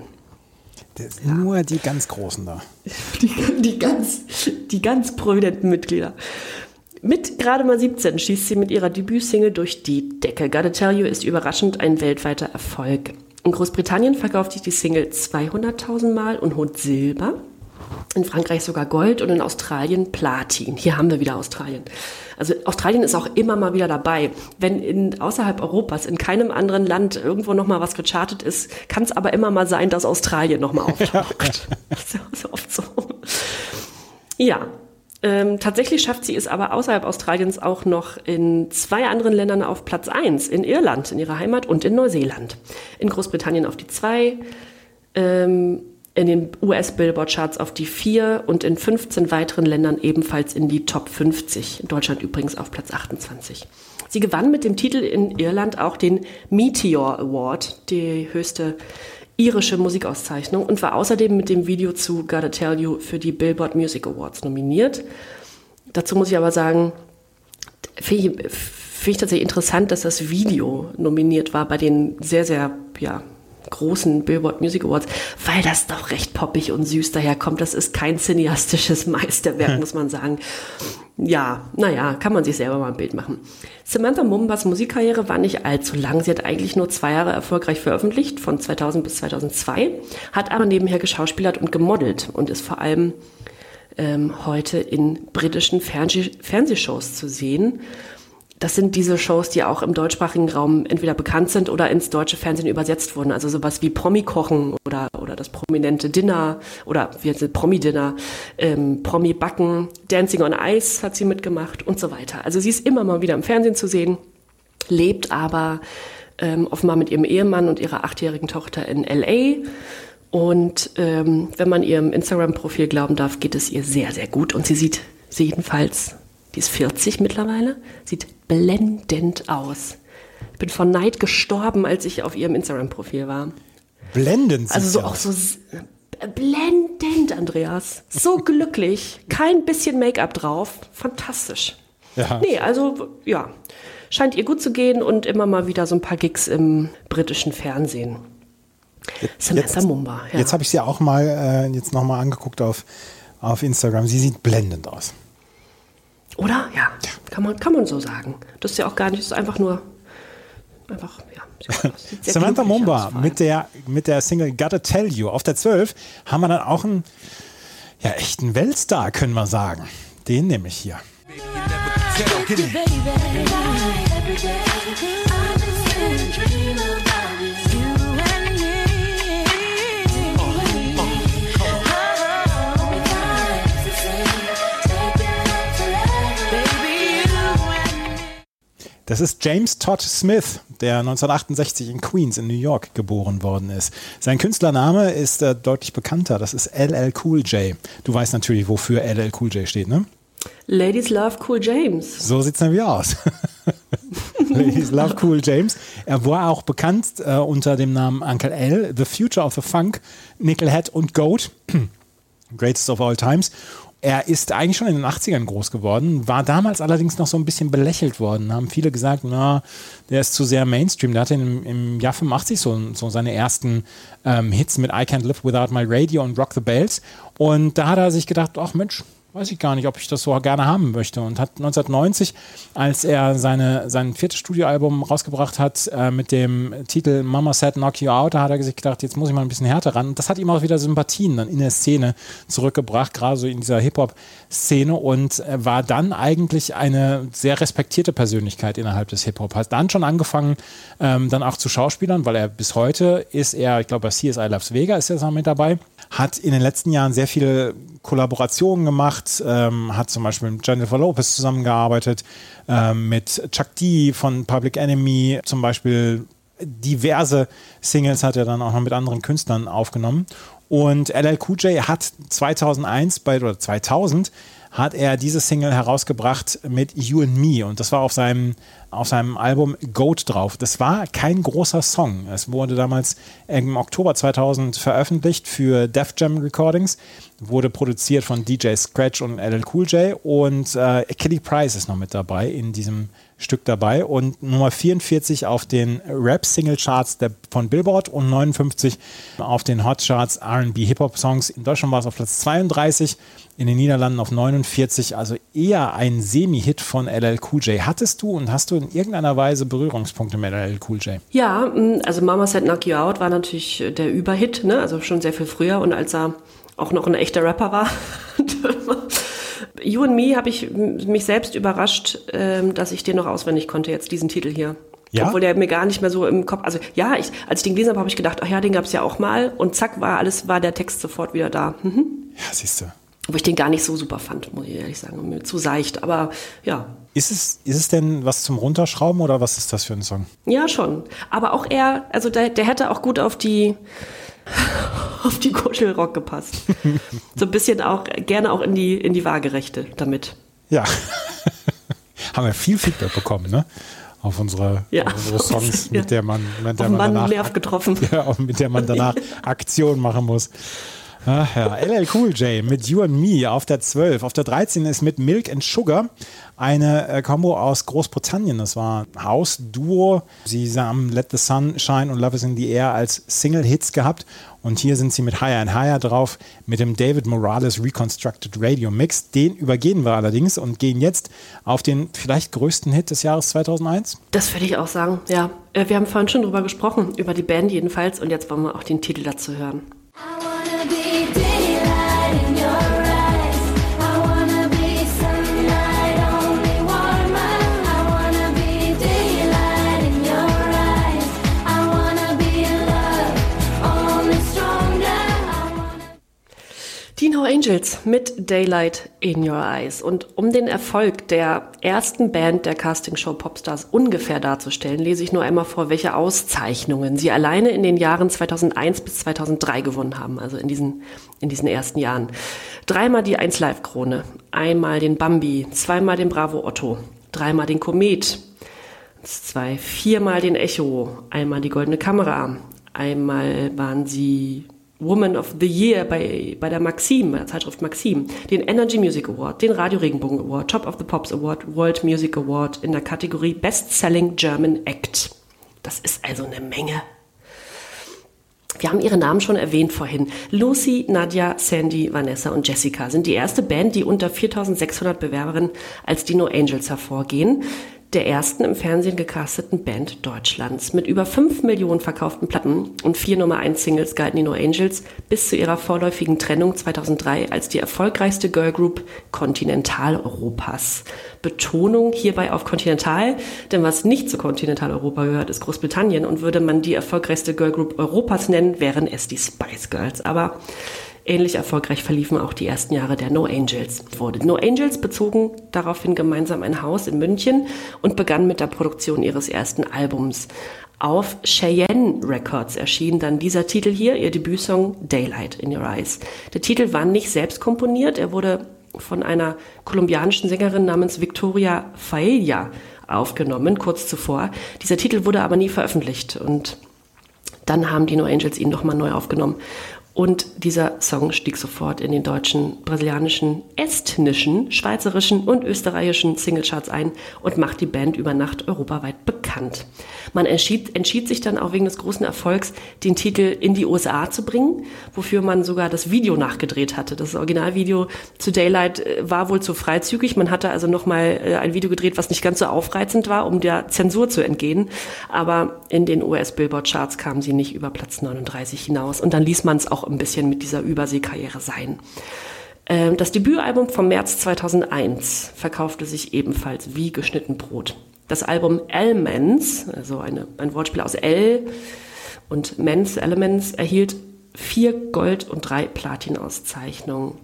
Das Nur die ganz Großen da. Die, die, ganz, die ganz prominenten Mitglieder. Mit gerade mal 17 schießt sie mit ihrer Debütsingle durch die Decke. Gotta Tell You ist überraschend ein weltweiter Erfolg. In Großbritannien verkauft sich die Single 200.000 Mal und holt Silber. In Frankreich sogar Gold und in Australien Platin. Hier haben wir wieder Australien. Also Australien ist auch immer mal wieder dabei. Wenn in, außerhalb Europas in keinem anderen Land irgendwo noch mal was gechartet ist, kann es aber immer mal sein, dass Australien noch mal auftaucht. Das ist ja so oft so. Ja, ähm, tatsächlich schafft sie es aber außerhalb Australiens auch noch in zwei anderen Ländern auf Platz 1, in Irland, in ihrer Heimat und in Neuseeland. In Großbritannien auf die 2, ähm, in den US-Billboard-Charts auf die 4 und in 15 weiteren Ländern ebenfalls in die Top 50. In Deutschland übrigens auf Platz 28. Sie gewann mit dem Titel in Irland auch den Meteor Award, die höchste irische Musikauszeichnung und war außerdem mit dem Video zu Gotta Tell You für die Billboard Music Awards nominiert. Dazu muss ich aber sagen, finde ich, find ich tatsächlich interessant, dass das Video nominiert war bei den sehr, sehr, ja, großen Billboard Music Awards, weil das doch recht poppig und süß daherkommt. Das ist kein cineastisches Meisterwerk, muss man sagen. Ja, naja, kann man sich selber mal ein Bild machen. Samantha Mumbas Musikkarriere war nicht allzu lang. Sie hat eigentlich nur zwei Jahre erfolgreich veröffentlicht, von 2000 bis 2002, hat aber nebenher geschauspielert und gemodelt und ist vor allem ähm, heute in britischen Fernseh Fernsehshows zu sehen. Das sind diese Shows, die auch im deutschsprachigen Raum entweder bekannt sind oder ins deutsche Fernsehen übersetzt wurden. Also sowas wie Promi-Kochen oder, oder das prominente Dinner oder wie es, Promi-Dinner, ähm, Promi-Backen, Dancing on Ice hat sie mitgemacht und so weiter. Also sie ist immer mal wieder im Fernsehen zu sehen, lebt aber ähm, offenbar mit ihrem Ehemann und ihrer achtjährigen Tochter in L.A., und ähm, wenn man ihrem Instagram-Profil glauben darf, geht es ihr sehr, sehr gut. Und sie sieht sie jedenfalls, die ist 40 mittlerweile, sieht blendend aus. Ich bin vor Neid gestorben, als ich auf ihrem Instagram-Profil war. Blendend. Also so auch so blendend, Andreas. So glücklich. Kein bisschen Make-up drauf. Fantastisch. Ja. Nee, also ja, scheint ihr gut zu gehen und immer mal wieder so ein paar Gigs im britischen Fernsehen. Samantha Mumba, ja. Jetzt habe ich sie auch mal äh, jetzt noch mal angeguckt auf, auf Instagram. Sie sieht blendend aus. Oder? Ja, Kann, man, kann man so sagen. Das ist ja auch gar nicht, das ist einfach nur, einfach, ja. Samantha Mumba mit der, mit der Single Gotta Tell You. Auf der 12 haben wir dann auch einen ja, echten Weltstar, können wir sagen. Den nehme ich hier. Das ist James Todd Smith, der 1968 in Queens in New York geboren worden ist. Sein Künstlername ist äh, deutlich bekannter. Das ist LL Cool J. Du weißt natürlich, wofür LL Cool J steht, ne? Ladies Love Cool James. So sieht's nämlich aus. Ladies Love Cool James. Er war auch bekannt äh, unter dem Namen Uncle L, The Future of the Funk, Nickelhead und Goat. Greatest of all times. Er ist eigentlich schon in den 80ern groß geworden, war damals allerdings noch so ein bisschen belächelt worden. Haben viele gesagt, na, der ist zu sehr Mainstream. Der hatte im, im Jahr 85 so, so seine ersten ähm, Hits mit I Can't Live Without My Radio und Rock the Bells. Und da hat er sich gedacht, ach Mensch, weiß ich gar nicht, ob ich das so gerne haben möchte. Und hat 1990, als er seine, sein viertes Studioalbum rausgebracht hat äh, mit dem Titel Mama Said Knock You Out, da hat er sich gedacht, jetzt muss ich mal ein bisschen härter ran. Und das hat ihm auch wieder Sympathien dann in der Szene zurückgebracht, gerade so in dieser Hip-Hop-Szene und äh, war dann eigentlich eine sehr respektierte Persönlichkeit innerhalb des Hip-Hop. Hat dann schon angefangen, ähm, dann auch zu Schauspielern, weil er bis heute ist er, ich glaube bei CSI Loves Vega ist er mit dabei, hat in den letzten Jahren sehr viele Kollaborationen gemacht, ähm, hat zum Beispiel mit Jennifer Lopez zusammengearbeitet, ähm, mit Chuck D von Public Enemy zum Beispiel diverse Singles hat er dann auch noch mit anderen Künstlern aufgenommen. Und LL Cool J hat 2001 bei, oder 2000 hat er diese Single herausgebracht mit You and Me und das war auf seinem, auf seinem Album Goat drauf. Das war kein großer Song. Es wurde damals im Oktober 2000 veröffentlicht für Def Jam Recordings, wurde produziert von DJ Scratch und LL Cool J und äh, Kelly Price ist noch mit dabei in diesem Stück dabei und Nummer 44 auf den Rap-Single-Charts von Billboard und 59 auf den Hot-Charts R&B Hip-Hop-Songs. In Deutschland war es auf Platz 32, in den Niederlanden auf 49, also eher ein Semi-Hit von LL Cool J. Hattest du und hast du in irgendeiner Weise Berührungspunkte mit LL Cool J? Ja, also Mama Said Knock You Out war natürlich äh, der Überhit, ne? also schon sehr viel früher und als er auch noch ein echter Rapper war. you and Me habe ich mich selbst überrascht, ähm, dass ich den noch auswendig konnte, jetzt diesen Titel hier. Ja? Obwohl der mir gar nicht mehr so im Kopf, also ja, ich, als ich den gelesen habe, habe ich gedacht, ach ja, den gab es ja auch mal und zack, war alles, war der Text sofort wieder da. Mhm. Ja, siehst du. Wo ich den gar nicht so super fand, muss ich ehrlich sagen, mir zu seicht, aber ja, Ist es, ist es denn was zum Runterschrauben oder was ist das für ein Song? Ja, schon. Aber auch er, also der, der hätte auch gut auf die auf die Kuschelrock gepasst. so ein bisschen auch gerne auch in die in die Waagerechte damit. Ja. Haben wir viel Feedback bekommen, ne? Auf unsere, Ja. auf unsere Songs, mit der man, mit der Auf den man Mann danach, Nerv getroffen. ja, mit der man danach Aktion machen muss. Ach ja, LL Cool J mit You and Me auf der 12. Auf der 13 ist mit Milk and Sugar eine äh, Combo aus Großbritannien. Das war ein House-Duo. Sie haben Let the Sun Shine und Love is in the Air als Single-Hits gehabt. Und hier sind sie mit Higher and Higher drauf, mit dem David Morales Reconstructed Radio Mix. Den übergehen wir allerdings und gehen jetzt auf den vielleicht größten Hit des Jahres 2001. Das würde ich auch sagen. Ja, Äh, wir haben vorhin schon drüber gesprochen über die Band jedenfalls und jetzt wollen wir auch den Titel dazu hören. Angels mit Daylight in Your Eyes. Und um den Erfolg der ersten Band der Castingshow Popstars ungefähr darzustellen, lese ich nur einmal vor, welche Auszeichnungen sie alleine in den Jahren 2001 bis 2003 gewonnen haben, also in diesen, in diesen ersten Jahren. Dreimal die 1 Live Krone, einmal den Bambi, zweimal den Bravo Otto, dreimal den Komet, zwei, viermal den Echo, einmal die Goldene Kamera, einmal waren sie Woman of the Year bei, bei der Maxim, bei der Zeitschrift Maxim, den Energy Music Award, den Radio Regenbogen Award, Top of the Pops Award, World Music Award in der Kategorie Best Selling German Act. Das ist also eine Menge. Wir haben ihre Namen schon erwähnt vorhin. Lucy, Nadja, Sandy, Vanessa und Jessica sind die erste Band, die unter 4600 Bewerberinnen als die No Angels hervorgehen. Der ersten im Fernsehen gecasteten Band Deutschlands. Mit über 5 Millionen verkauften Platten und vier Nummer 1 Singles galten die No Angels bis zu ihrer vorläufigen Trennung 2003 als die erfolgreichste Girlgroup Kontinentaleuropas. Betonung hierbei auf Kontinental, denn was nicht zu Kontinentaleuropa gehört, ist Großbritannien und würde man die erfolgreichste Girlgroup Europas nennen, wären es die Spice Girls. Aber Ähnlich erfolgreich verliefen auch die ersten Jahre der No Angels. Wurde No Angels bezogen daraufhin gemeinsam ein Haus in München und begann mit der Produktion ihres ersten Albums. Auf Cheyenne Records erschien dann dieser Titel hier, ihr Debütsong Daylight in Your Eyes. Der Titel war nicht selbst komponiert, er wurde von einer kolumbianischen Sängerin namens Victoria Faella aufgenommen, kurz zuvor. Dieser Titel wurde aber nie veröffentlicht und dann haben die No Angels ihn nochmal neu aufgenommen. Und dieser Song stieg sofort in den deutschen, brasilianischen, estnischen, schweizerischen und österreichischen Singlecharts ein und macht die Band über Nacht europaweit bekannt. Man entschied, entschied sich dann auch wegen des großen Erfolgs, den Titel in die USA zu bringen, wofür man sogar das Video nachgedreht hatte. Das Originalvideo zu Daylight äh, war wohl zu freizügig. Man hatte also nochmal äh, ein Video gedreht, was nicht ganz so aufreizend war, um der Zensur zu entgehen. Aber in den US-Billboard-Charts kamen sie nicht über Platz 39 hinaus. Und dann ließ man es auch ein bisschen mit dieser Überseekarriere sein. Ähm, Das Debütalbum vom März 2001 verkaufte sich ebenfalls wie geschnitten Brot. Das Album Elements, also eine, ein Wortspiel aus L und Mens, Elements, erhielt vier Gold- und drei Platin-Auszeichnungen.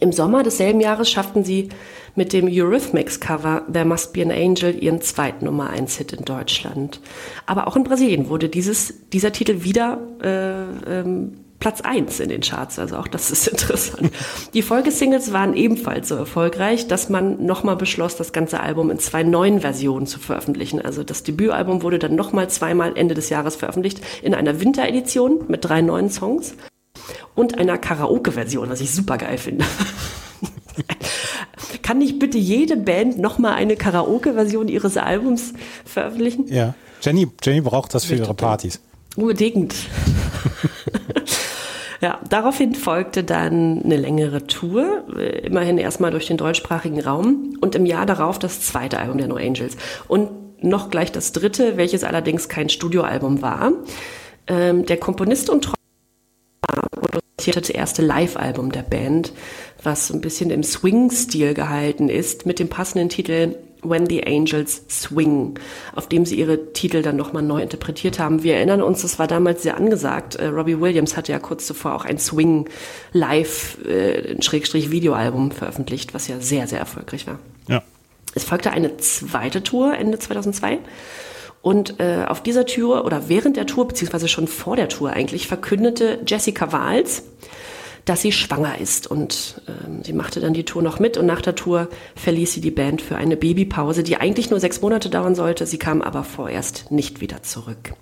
Im Sommer desselben Jahres schafften sie mit dem Eurythmics-Cover There Must Be an Angel ihren zweiten Nummer 1 Hit in Deutschland. Aber auch in Brasilien wurde dieses, dieser Titel wieder äh, ähm, Platz 1 in den Charts, also auch das ist interessant. Die Folgesingles waren ebenfalls so erfolgreich, dass man nochmal beschloss, das ganze Album in zwei neuen Versionen zu veröffentlichen. Also das Debütalbum wurde dann nochmal zweimal Ende des Jahres veröffentlicht in einer Winteredition mit drei neuen Songs und einer Karaoke-Version, was ich super geil finde. Kann nicht bitte jede Band nochmal eine Karaoke-Version ihres Albums veröffentlichen? Ja. Jenny, Jenny braucht das für ihre Partys. Unbedingt. ja, daraufhin folgte dann eine längere Tour, äh, immerhin erstmal durch den deutschsprachigen Raum und im Jahr darauf das zweite Album der No Angels. Und noch gleich das dritte, welches allerdings kein Studioalbum war. Ähm, der Komponist und produzierte das erste Live-Album der Band, was so ein bisschen im Swing-Stil gehalten ist, mit dem passenden Titel When the Angels Swing, auf dem sie ihre Titel dann nochmal neu interpretiert haben. Wir erinnern uns, das war damals sehr angesagt. Äh, Robbie Williams hatte ja kurz zuvor auch ein Swing Live äh, Schrägstrich Videoalbum veröffentlicht, was ja sehr, sehr erfolgreich war. Ja. Es folgte eine zweite Tour Ende 2002. Und äh, auf dieser Tour oder während der Tour, beziehungsweise schon vor der Tour eigentlich, verkündete Jessica Wahls, dass sie schwanger ist. Und ähm, sie machte dann die Tour noch mit und nach der Tour verließ sie die Band für eine Babypause, die eigentlich nur sechs Monate dauern sollte. Sie kam aber vorerst nicht wieder zurück.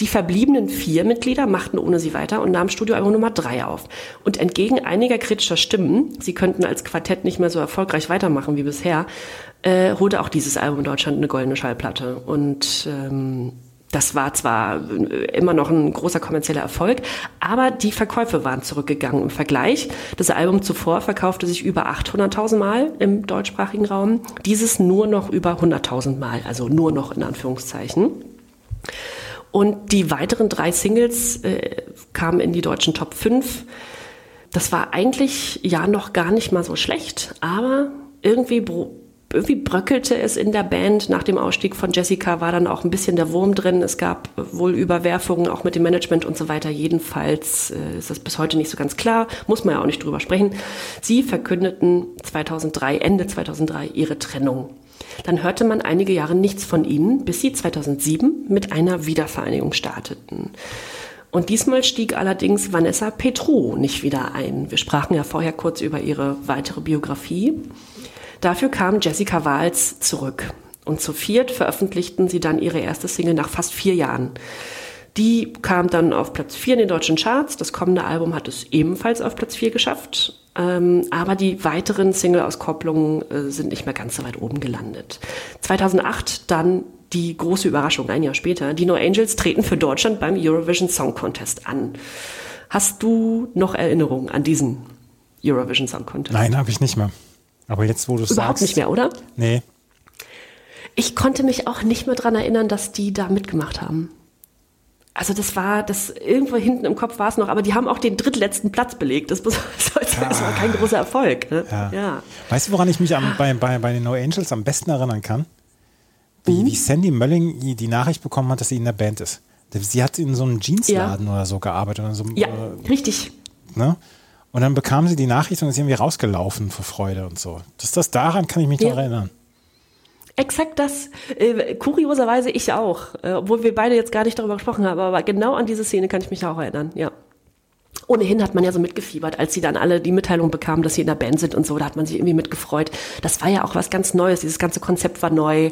Die verbliebenen vier Mitglieder machten ohne sie weiter und nahmen Studioalbum Nummer drei auf. Und entgegen einiger kritischer Stimmen, sie könnten als Quartett nicht mehr so erfolgreich weitermachen wie bisher, äh, holte auch dieses Album in Deutschland eine goldene Schallplatte. Und ähm, das war zwar äh, immer noch ein großer kommerzieller Erfolg, aber die Verkäufe waren zurückgegangen im Vergleich. Das Album zuvor verkaufte sich über 800.000 Mal im deutschsprachigen Raum, dieses nur noch über 100.000 Mal, also nur noch in Anführungszeichen. Und die weiteren drei Singles äh, kamen in die deutschen Top 5. Das war eigentlich ja noch gar nicht mal so schlecht, aber irgendwie irgendwie bröckelte es in der Band. Nach dem Ausstieg von Jessica war dann auch ein bisschen der Wurm drin. Es gab wohl Überwerfungen auch mit dem Management und so weiter. Jedenfalls äh, ist das bis heute nicht so ganz klar. Muss man ja auch nicht drüber sprechen. Sie verkündeten 2003, Ende 2003 ihre Trennung. Dann hörte man einige Jahre nichts von ihnen, bis sie 2007 mit einer Wiedervereinigung starteten. Und diesmal stieg allerdings Vanessa Petro nicht wieder ein. Wir sprachen ja vorher kurz über ihre weitere Biografie. Dafür kam Jessica Wahls zurück. Und zu viert veröffentlichten sie dann ihre erste Single nach fast vier Jahren. Die kam dann auf Platz 4 in den deutschen Charts. Das kommende Album hat es ebenfalls auf Platz 4 geschafft. Ähm, aber die weiteren Single-Auskopplungen äh, sind nicht mehr ganz so weit oben gelandet. 2008 dann die große Überraschung ein Jahr später. Die No Angels treten für Deutschland beim Eurovision Song Contest an. Hast du noch Erinnerungen an diesen Eurovision Song Contest? Nein, habe ich nicht mehr. Aber jetzt, wo du es Überhaupt sagst. nicht mehr, oder? Nee. Ich konnte mich auch nicht mehr dran erinnern, dass die da mitgemacht haben. Also das war, das irgendwo hinten im Kopf war es noch, aber die haben auch den drittletzten Platz belegt. Das, war kein großer Erfolg. Ne? Ja. Ja. Weißt du, woran ich mich am, bei, bei, bei den No Angels am besten erinnern kann? Wie, wie Sandy Mölling die- Nachricht bekommen hat, dass sie in der Band ist. Sie hat in so einem Jeansladen oder so gearbeitet. Oder so, ja, äh, richtig. ne? Und dann bekam sie die Nachricht und ist irgendwie rausgelaufen vor Freude und so. Das, das daran kann ich mich Ja. noch erinnern. Exakt das. Äh, kurioserweise ich auch, äh, obwohl wir beide jetzt gar nicht darüber gesprochen haben, aber genau an diese Szene kann ich mich auch erinnern, ja. Ohnehin hat man ja so mitgefiebert, als sie dann alle die Mitteilung bekamen, dass sie in der Band sind und so, da hat man sich irgendwie mitgefreut. Das war ja auch was ganz Neues, dieses ganze Konzept war neu.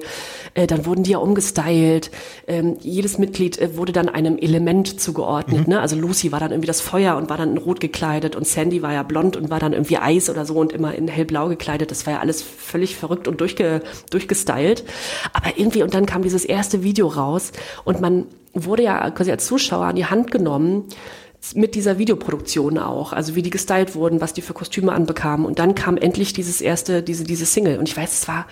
Äh, dann wurden die ja umgestylt. Ähm, jedes Mitglied äh, wurde dann einem Element zugeordnet. Ne? Also Lucy war dann irgendwie das Feuer und war dann in Rot gekleidet und Sandy war ja blond und war dann irgendwie Eis oder so und immer in hellblau gekleidet. Das war ja alles völlig verrückt und durchge durchgestylt. Aber irgendwie, und dann kam dieses erste Video raus und man wurde ja quasi als Zuschauer an die Hand genommen, mit dieser Videoproduktion auch, also wie die gestylt wurden, was die für Kostüme anbekamen. Und dann kam endlich dieses erste, diese, diese Single. Und ich weiß, es war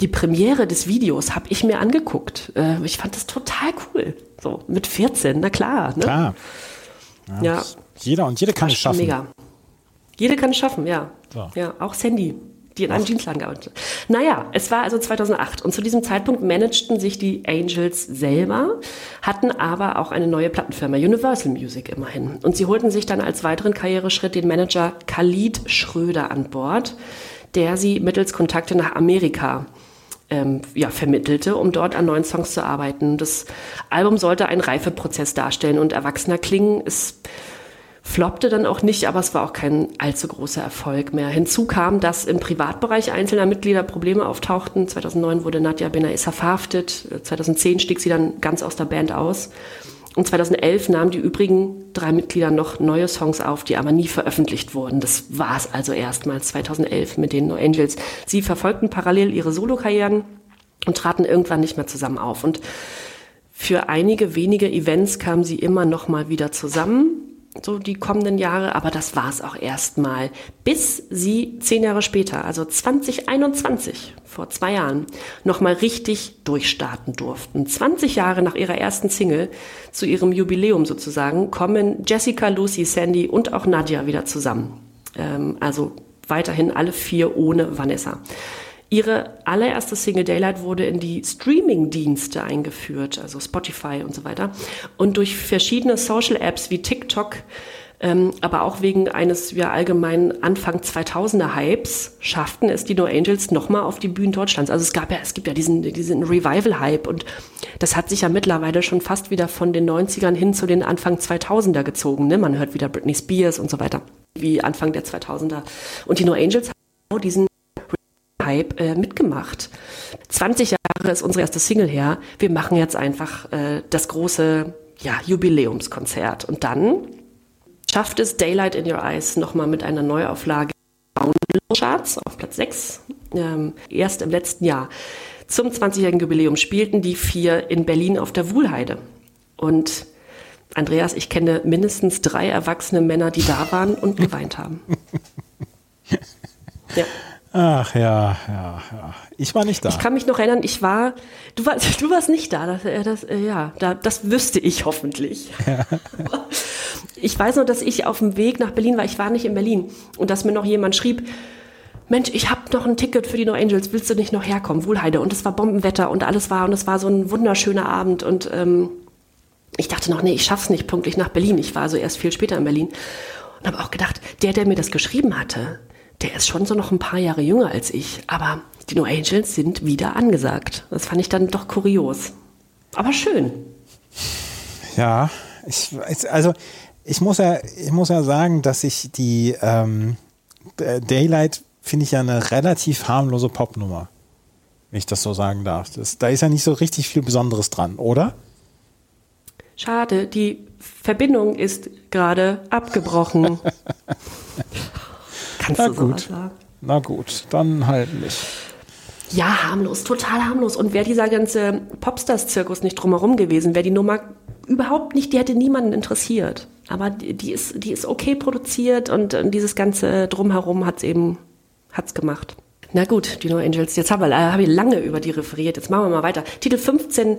die Premiere des Videos, habe ich mir angeguckt. Äh, ich fand das total cool. So, mit 14, na klar. Ne? Klar. Ja, Jeder und jede kann es schaffen. mega. Jede kann es schaffen, ja. So. Ja, auch Sandy, die in einem Jeansladen gearbeitet hat. Naja, es war also 2008 und zu diesem Zeitpunkt managten sich die Angels selber, hatten aber auch eine neue Plattenfirma, Universal Music immerhin. Und sie holten sich dann als weiteren Karriereschritt den Manager Khalid Schröder an Bord, der sie mittels Kontakte nach Amerika ähm, ja, vermittelte, um dort an neuen Songs zu arbeiten. Das Album sollte einen Reifeprozess darstellen und erwachsener klingen. Es floppte dann auch nicht, aber es war auch kein allzu großer Erfolg mehr. Hinzu kam, dass im Privatbereich einzelner Mitglieder Probleme auftauchten. 2009 wurde Nadja Benaissa verhaftet. 2010 stieg sie dann ganz aus der Band aus. Und 2011 nahmen die übrigen drei Mitglieder noch neue Songs auf, die aber nie veröffentlicht wurden. Das war es also erstmals 2011 mit den No Angels. Sie verfolgten parallel ihre Solokarrieren und traten irgendwann nicht mehr zusammen auf. Und für einige wenige Events kamen sie immer noch mal wieder zusammen, so die kommenden Jahre, aber das war es auch erstmal, bis sie zehn Jahre später, also 2021, vor zwei Jahren, noch mal richtig durchstarten durften. 20 Jahre nach ihrer ersten Single, zu ihrem Jubiläum sozusagen, kommen Jessica, Lucy, Sandy und auch Nadja wieder zusammen. Ähm, also weiterhin alle vier ohne Vanessa. Ihre allererste Single Daylight wurde in die Streaming-Dienste eingeführt, also Spotify und so weiter. Und durch verschiedene Social-Apps wie TikTok, ähm, aber auch wegen eines ja allgemeinen Anfang 2000er Hypes schafften es die No Angels nochmal auf die Bühnen Deutschlands. Also es gab ja, es gibt ja diesen, diesen Revival-Hype und das hat sich ja mittlerweile schon fast wieder von den 90ern hin zu den Anfang 2000er gezogen. Ne? Man hört wieder Britney Spears und so weiter, wie Anfang der 2000er. Und die No Angels haben genau diesen Hype äh, mitgemacht. 20 Jahre ist unsere erste Single her. Wir machen jetzt einfach äh, das große ja, Jubiläumskonzert. Und dann schafft es Daylight in Your Eyes nochmal mit einer Neuauflage Charts auf Platz 6, ähm, erst im letzten Jahr. Zum 20-jährigen Jubiläum spielten die vier in Berlin auf der Wuhlheide. Und Andreas, ich kenne mindestens drei erwachsene Männer, die da waren und geweint haben. Ja. Ach ja, ja, ja. Ich war nicht da. Ich kann mich noch erinnern, ich war, du warst, du warst nicht da, das, äh, das, äh, ja, da, das wüsste ich hoffentlich. Ich weiß nur, dass ich auf dem Weg nach Berlin war, ich war nicht in Berlin und dass mir noch jemand schrieb, Mensch, ich habe noch ein Ticket für die No Angels, willst du nicht noch herkommen? Wohlheide. Und es war Bombenwetter und alles war, und es war so ein wunderschöner Abend und ähm, ich dachte noch, nee, ich schaff's nicht pünktlich nach Berlin. Ich war also erst viel später in Berlin und habe auch gedacht, der, der mir das geschrieben hatte, der ist schon so noch ein paar Jahre jünger als ich. Aber die No Angels sind wieder angesagt. Das fand ich dann doch kurios. Aber schön. Ja, ich also ich muss ja, ich muss ja sagen, dass ich die ähm, äh, Daylight finde ich ja eine relativ harmlose Popnummer, wenn ich das so sagen darf. Das, da ist ja nicht so richtig viel Besonderes dran, oder? Schade, die Verbindung ist gerade abgebrochen. Kannst Na du gut. sagen? Na gut, dann halt nicht. Ja, harmlos, total harmlos. Und wäre dieser ganze Popstars-Zirkus nicht drumherum gewesen, wäre die Nummer überhaupt nicht, die hätte niemanden interessiert. Aber die, die ist, die ist okay produziert und, äh, dieses ganze Drumherum hat's eben, hat's gemacht. Na gut, die No Angels, jetzt habe hab ich lange über die referiert, jetzt machen wir mal weiter. Titel 15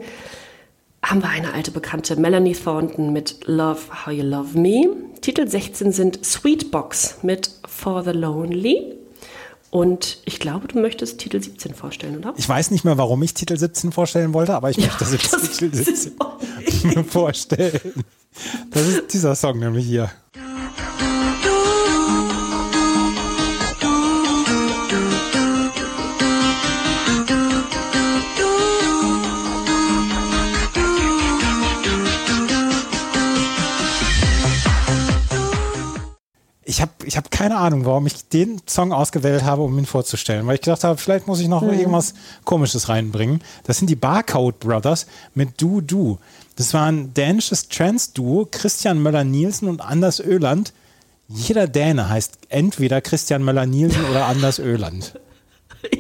haben wir eine alte Bekannte, Melanie Thornton mit Love How You Love Me. Titel 16 sind Sweetbox mit For the Lonely. Und ich glaube, du möchtest Titel 17 vorstellen, oder? Ich weiß nicht mehr, warum ich Titel 17 vorstellen wollte, aber ich möchte jetzt das Titel ist 17 auch nicht. vorstellen. Das ist dieser Song nämlich hier. Ich habe keine Ahnung, warum ich den Song ausgewählt habe, um ihn vorzustellen. Weil ich gedacht habe, vielleicht muss ich noch irgendwas Komisches reinbringen. Das sind die Barcode Brothers mit Du Du. Das war ein dänisches Trance-Duo, Christian Möller-Nielsen und Anders Öland. Jeder Däne heißt entweder Christian Möller-Nielsen oder Anders Öland.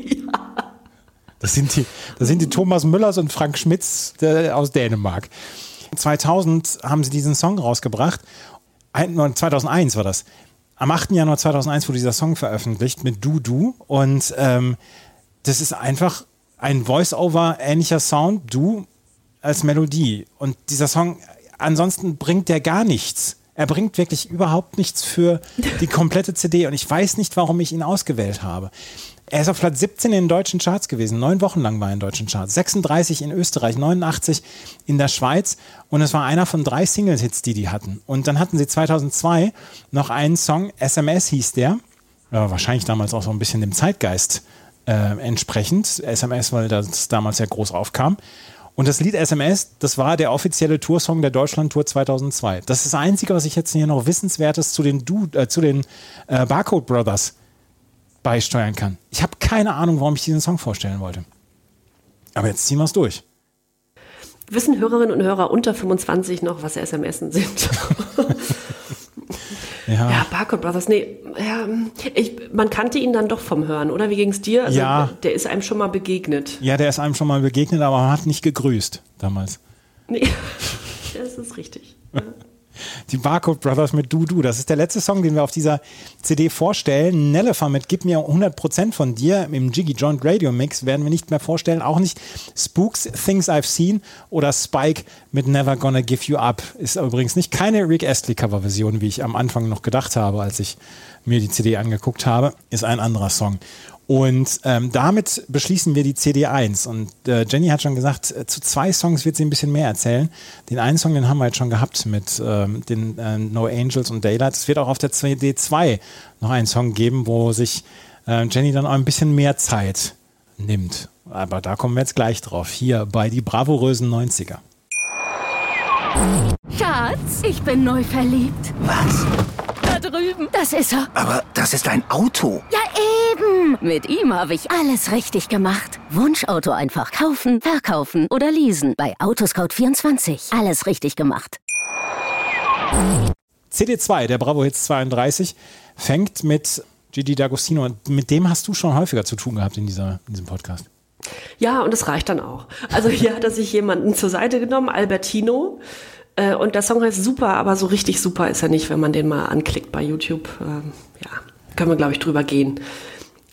Das sind die, das sind die Thomas Müllers und Frank Schmitz äh, aus Dänemark. 2000 haben sie diesen Song rausgebracht. Ein- 2001 war das. Am 8. Januar 2001 wurde dieser Song veröffentlicht mit Du Du. Und ähm, das ist einfach ein Voice-Over-ähnlicher Sound, Du als Melodie. Und dieser Song, ansonsten bringt der gar nichts. Er bringt wirklich überhaupt nichts für die komplette CD. Und ich weiß nicht, warum ich ihn ausgewählt habe. Er ist auf Platz 17 in den deutschen Charts gewesen. Neun Wochen lang war er in deutschen Charts. 36 in Österreich, 89 in der Schweiz. Und es war einer von drei Single-Hits, die die hatten. Und dann hatten sie 2002 noch einen Song, SMS hieß der. Ja, wahrscheinlich damals auch so ein bisschen dem Zeitgeist äh, entsprechend. SMS, weil das damals sehr groß aufkam. Und das Lied SMS, das war der offizielle Toursong der Deutschland-Tour 2002. Das ist das Einzige, was ich jetzt hier noch Wissenswertes zu den, du äh, zu den äh, Barcode Brothers beisteuern kann. Ich habe keine Ahnung, warum ich diesen Song vorstellen wollte. Aber jetzt ziehen wir es durch. Wissen Hörerinnen und Hörer unter 25 noch, was SMS sind? Ja. ja, Barcode Brothers, nee, ja, ich, man kannte ihn dann doch vom Hören, oder? Wie ging's dir? Also, Ja. Der ist einem schon mal begegnet. Ja, der ist einem schon mal begegnet, aber man hat nicht gegrüßt damals. Nee, das ist richtig. Ja. Die Barcode Brothers mit Du Du. Das ist der letzte Song, den wir auf dieser CD vorstellen. Nellefer mit Gib mir 100% von dir im Jiggy Joint Radio Mix werden wir nicht mehr vorstellen. Auch nicht Spooks, Things I've Seen oder Spike mit Never Gonna Give You Up. Ist übrigens nicht keine Rick Astley Coverversion, wie ich am Anfang noch gedacht habe, als ich mir die CD angeguckt habe. Ist ein anderer Song. Und ähm, damit beschließen wir die CD 1. Und äh, Jenny hat schon gesagt, äh, zu zwei Songs wird sie ein bisschen mehr erzählen. Den einen Song, den haben wir jetzt schon gehabt mit ähm, den äh, No Angels und Daylight. Es wird auch auf der CD 2 noch einen Song geben, wo sich äh, Jenny dann auch ein bisschen mehr Zeit nimmt. Aber da kommen wir jetzt gleich drauf. Hier bei die bravourösen 90er. Schatz, ich bin neu verliebt. Was? Da drüben. Das ist er. Aber das ist ein Auto. Ja, eben. Mit ihm habe ich alles richtig gemacht. Wunschauto einfach kaufen, verkaufen oder leasen. Bei Autoscout24. Alles richtig gemacht. CD2, der Bravo Hits 32, fängt mit Gigi D'Agostino. Und mit dem hast du schon häufiger zu tun gehabt in, dieser, in diesem Podcast. Ja, und es reicht dann auch. Also hier hat er sich jemanden zur Seite genommen, Albertino. Äh, Und der Song heißt super, aber so richtig super ist er nicht, wenn man den mal anklickt bei YouTube. Ähm, Ja, können wir, glaube ich, drüber gehen.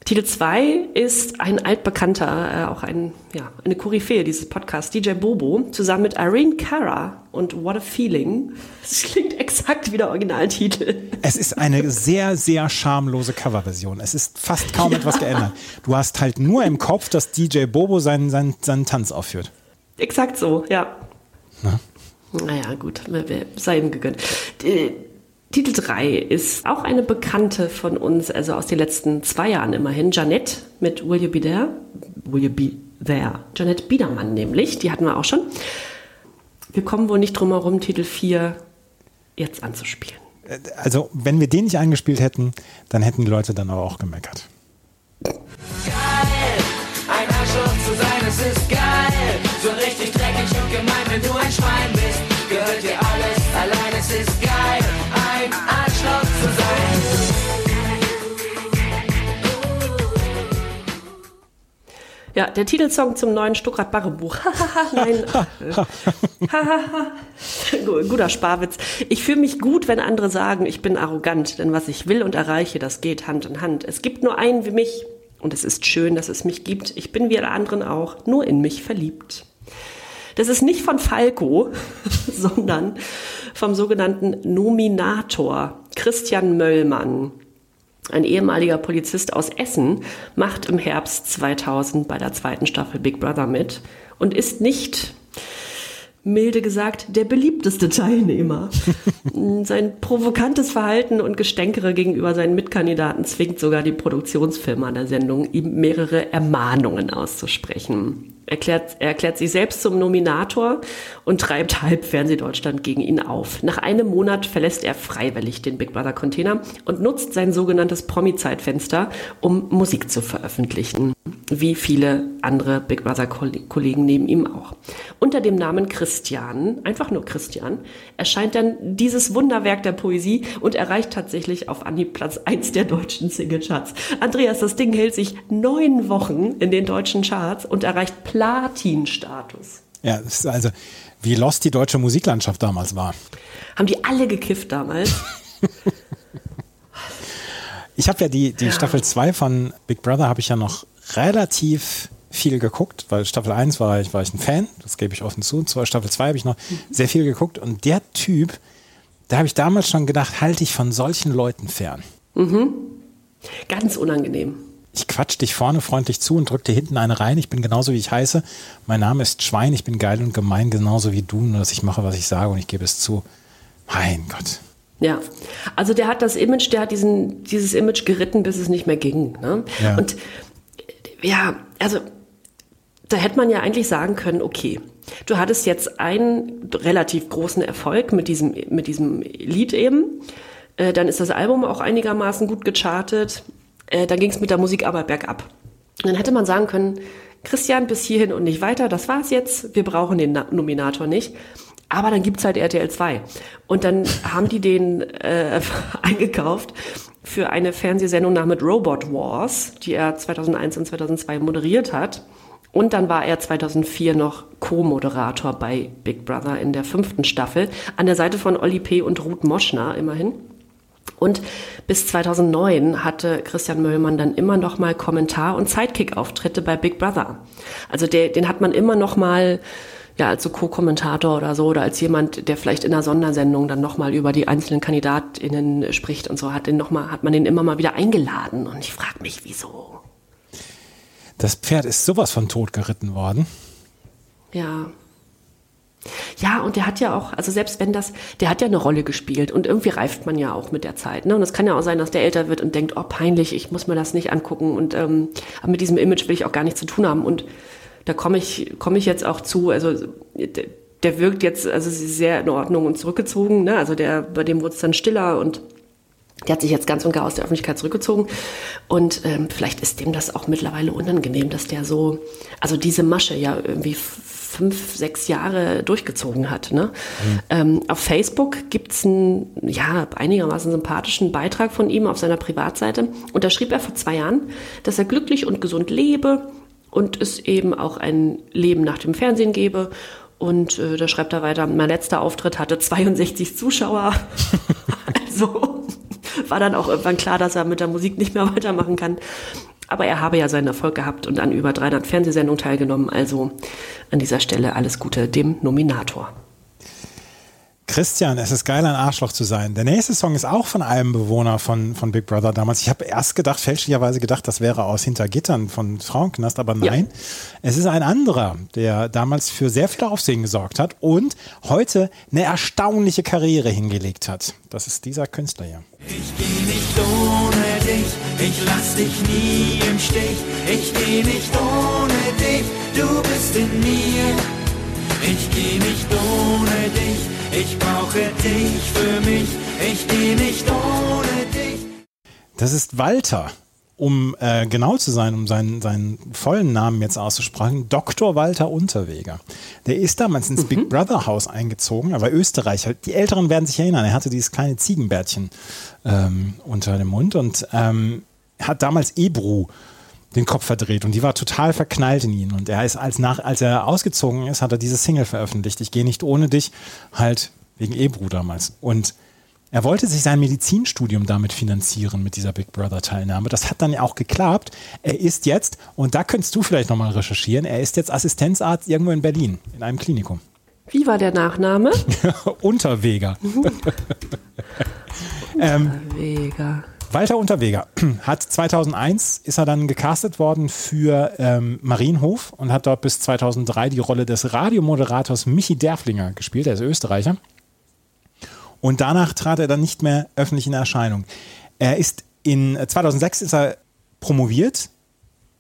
Titel 2 ist ein altbekannter, äh, auch ein, ja, eine Koryphäe dieses Podcasts, DJ Bobo, zusammen mit Irene Cara und What a Feeling. Das klingt exakt wie der Originaltitel. Es ist eine sehr, sehr schamlose Coverversion. Es ist fast kaum etwas geändert. Du hast halt nur im Kopf, dass DJ Bobo seinen, seinen, seinen Tanz aufführt. Exakt so, ja. Naja, gut, sei ihm gegönnt. Titel 3 ist auch eine Bekannte von uns, also aus den letzten zwei Jahren immerhin, Janette mit Will You Be There? Will You Be There? Janette Biedermann nämlich, die hatten wir auch schon. Wir kommen wohl nicht drum herum, Titel 4 jetzt anzuspielen. Also, wenn wir den nicht eingespielt hätten, dann hätten die Leute dann aber auch gemeckert. Ein Arschloch zu sein, es ist geil. Ja, der Titelsong zum neuen Stuckrad Barre Buch. Nein. Gu- Guter Sparwitz. Ich fühle mich gut, wenn andere sagen, ich bin arrogant, denn was ich will und erreiche, das geht Hand in Hand. Es gibt nur einen wie mich und es ist schön, dass es mich gibt. Ich bin wie alle anderen auch, nur in mich verliebt. Das ist nicht von Falco, sondern vom sogenannten Nominator Christian Möllmann. Ein ehemaliger Polizist aus Essen macht im Herbst 2000 bei der zweiten Staffel Big Brother mit und ist nicht, milde gesagt, der beliebteste Teilnehmer. Sein provokantes Verhalten und Gestänkere gegenüber seinen Mitkandidaten zwingt sogar die Produktionsfirma der Sendung, ihm mehrere Ermahnungen auszusprechen. Erklärt, er erklärt sich selbst zum Nominator und treibt halb Fernsehdeutschland gegen ihn auf. Nach einem Monat verlässt er freiwillig den Big Brother Container und nutzt sein sogenanntes Promi-Zeitfenster, um Musik zu veröffentlichen. Wie viele andere Big Brother Kollegen neben ihm auch. Unter dem Namen Christian, einfach nur Christian, erscheint dann dieses Wunderwerk der Poesie und erreicht tatsächlich auf Anhieb Platz 1 der deutschen Singlecharts. Andreas, das Ding hält sich neun Wochen in den deutschen Charts und erreicht Platin-Status. Ja, das ist also, wie lost die deutsche Musiklandschaft damals war. Haben die alle gekifft damals? Ich habe ja die, die Staffel 2 von Big Brother habe ich ja noch relativ viel geguckt, weil Staffel 1 war ich, war ich ein Fan, das gebe ich offen zu. Zur Staffel 2 habe ich noch sehr viel geguckt und der Typ, da habe ich damals schon gedacht, halte ich von solchen Leuten fern. Ganz unangenehm. Ich quatsch dich vorne freundlich zu und drück dir hinten eine rein. Ich bin genauso wie ich heiße. Mein Name ist Schwein, ich bin geil und gemein, genauso wie du, nur dass ich mache, was ich sage und ich gebe es zu. Mein Gott. Ja, also der hat das Image, der hat diesen, dieses Image geritten, bis es nicht mehr ging. Ne? Ja. Und ja, also da hätte man ja eigentlich sagen können, okay, du hattest jetzt einen relativ großen Erfolg mit diesem, mit diesem Lied eben. Äh, dann ist das Album auch einigermaßen gut gechartet. Äh, dann ging es mit der Musik aber bergab. Und dann hätte man sagen können, Christian, bis hierhin und nicht weiter, das war's jetzt, wir brauchen den Na Nominator nicht. Aber dann gibt's halt RTL 2. Und dann haben die den äh, eingekauft für eine Fernsehsendung namens Robot Wars, die er 2001 und 2002 moderiert hat. Und dann war er 2004 noch Co-Moderator bei Big Brother in der fünften Staffel, an der Seite von Olli P. und Ruth Moschner immerhin. Und bis 2009 hatte Christian Möllmann dann immer noch mal Kommentar- und Sidekick-Auftritte bei Big Brother. Also der, den hat man immer noch mal ja, als so Co-Kommentator oder so oder als jemand, der vielleicht in einer Sondersendung dann noch mal über die einzelnen KandidatInnen spricht und so, hat, den noch mal, hat man den immer mal wieder eingeladen. Und ich frage mich, wieso? Das Pferd ist sowas von tot geritten worden. Ja. Ja, und der hat ja auch, also selbst wenn das, der hat ja eine Rolle gespielt und irgendwie reift man ja auch mit der Zeit. Ne? Und es kann ja auch sein, dass der älter wird und denkt, oh peinlich, ich muss mir das nicht angucken und ähm, mit diesem Image will ich auch gar nichts zu tun haben. Und da komme ich, komme ich jetzt auch zu, also der, wirkt jetzt also sehr in Ordnung und zurückgezogen. Ne? Also der, bei dem wurde es dann stiller und der hat sich jetzt ganz und gar aus der Öffentlichkeit zurückgezogen. Und ähm, vielleicht ist dem das auch mittlerweile unangenehm, dass der so, also diese Masche ja irgendwie fünf, sechs Jahre durchgezogen hat. Ne? Ähm, auf Facebook gibt's einen, ja, einigermaßen sympathischen Beitrag von ihm auf seiner Privatseite. Und da schrieb er vor zwei Jahren, dass er glücklich und gesund lebe und es eben auch ein Leben nach dem Fernsehen gebe. Und äh, da schreibt er weiter, mein letzter Auftritt hatte 62 Zuschauer. also war dann auch irgendwann klar, dass er mit der Musik nicht mehr weitermachen kann. Aber er habe ja seinen Erfolg gehabt und an über 300 Fernsehsendungen teilgenommen. Also an dieser Stelle alles Gute dem Nominator. Christian, es ist geil, ein Arschloch zu sein. Der nächste Song ist auch von einem Bewohner von, von Big Brother damals. Ich habe erst gedacht, fälschlicherweise gedacht, das wäre aus Hintergittern von Frauenknast, aber nein. Es ist ein anderer, der damals für sehr viel Aufsehen gesorgt hat und heute eine erstaunliche Karriere hingelegt hat. Das ist dieser Künstler hier. Ich geh nicht ohne dich, ich lass dich nie im Stich. Ich geh nicht ohne dich, du bist in mir. Ich geh nicht ohne dich, ich brauche dich für mich. Ich geh nicht ohne dich. Das ist Walter, um äh, genau zu sein, um seinen, seinen vollen Namen jetzt auszusprechen, Dr. Walter Unterweger. Der ist damals ins Big Brother Haus eingezogen, er war Österreicher. Die Älteren werden sich erinnern, er hatte dieses kleine Ziegenbärtchen ähm, unter dem Mund und ähm, hat damals Ebru den Kopf verdreht und die war total verknallt in ihn. Und er ist, als, nach, als er ausgezogen ist, hat er diese Single veröffentlicht. Ich gehe nicht ohne dich, halt wegen Ebru damals. Und er wollte sich sein Medizinstudium damit finanzieren, mit dieser Big Brother-Teilnahme. Das hat dann ja auch geklappt. Er ist jetzt, und da könntest du vielleicht nochmal recherchieren, er ist jetzt Assistenzarzt irgendwo in Berlin, in einem Klinikum. Wie war der Nachname? Unterweger. ähm, Vega. Walter Unterweger hat 2001 ist er dann gecastet worden für ähm, Marienhof und hat dort bis 2003 die Rolle des Radiomoderators Michi Derflinger gespielt. Er ist Österreicher. Und danach trat er dann nicht mehr öffentlich in Erscheinung. Er ist in 2006 ist er promoviert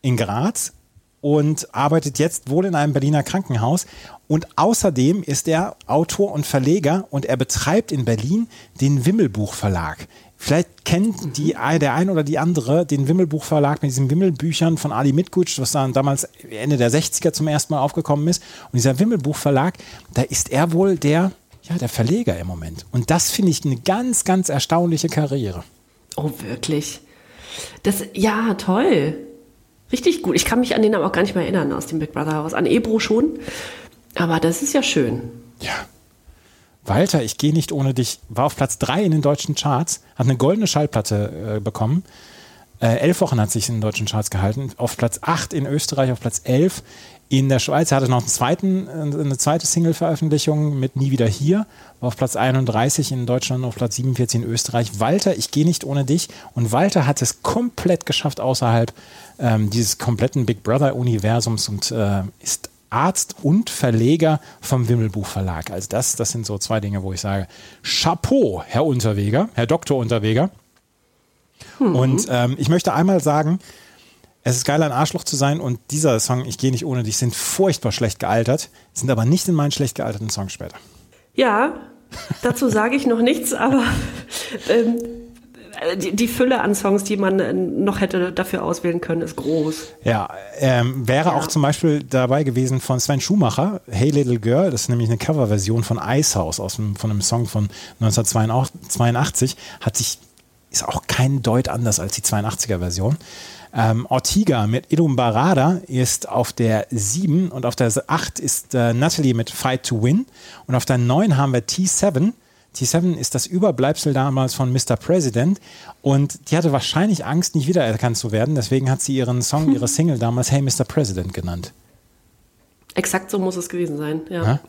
in Graz und arbeitet jetzt wohl in einem Berliner Krankenhaus. Und außerdem ist er Autor und Verleger und er betreibt in Berlin den Wimmelbuch Verlag. Vielleicht kennt die, der ein oder die andere den Wimmelbuch Verlag mit diesen Wimmelbüchern von Ali Mitgutsch, was dann damals Ende der 60er zum ersten Mal aufgekommen ist. Und dieser Wimmelbuch Verlag, da ist er wohl der, ja, der Verleger im Moment. Und das finde ich eine ganz, ganz erstaunliche Karriere. Oh, wirklich. Das, ja, toll. Richtig gut. Ich kann mich an den aber auch gar nicht mehr erinnern aus dem Big Brother Haus. An Ebro schon. Aber das ist ja schön. Ja. Walter, ich gehe nicht ohne dich, war auf Platz 3 in den deutschen Charts, hat eine goldene Schallplatte äh, bekommen. Äh, elf Wochen hat sich in den deutschen Charts gehalten. Auf Platz 8 in Österreich, auf Platz 11 in der Schweiz. Er hatte noch einen zweiten, äh, eine zweite Single-Veröffentlichung mit Nie wieder hier. War auf Platz 31 in Deutschland, auf Platz 47 in Österreich. Walter, ich gehe nicht ohne dich. Und Walter hat es komplett geschafft außerhalb ähm, dieses kompletten Big Brother-Universums und äh, ist Arzt und Verleger vom Wimmelbuch Verlag. Also das, das sind so zwei Dinge, wo ich sage, Chapeau, Herr Unterweger, Herr Doktor Unterweger. Und ähm, ich möchte einmal sagen, es ist geil, ein Arschloch zu sein und dieser Song, Ich gehe nicht ohne dich, sind furchtbar schlecht gealtert, sind aber nicht in meinen schlecht gealterten Songs später. Ja, dazu sage ich noch nichts, aber ähm, die, die Fülle an Songs, die man äh, noch hätte dafür auswählen können, ist groß. Ja, ähm, wäre Ja. auch zum Beispiel dabei gewesen von Sven Schumacher, Hey Little Girl, das ist nämlich eine Coverversion von Icehouse aus dem, von einem Song von 1982, hat sich, ist auch kein Deut anders als die 82er Version. Ähm, Ortiga mit Idum Barada ist auf der 7 und auf der 8 ist äh, Natalie mit Fight to Win und auf der 9 haben wir T7. T7 ist das Überbleibsel damals von Mr. President und die hatte wahrscheinlich Angst, nicht wiedererkannt zu werden. Deswegen hat sie ihren Song, ihre Single damals Hey Mr. President genannt. Exakt so muss es gewesen sein. Ja. Ja?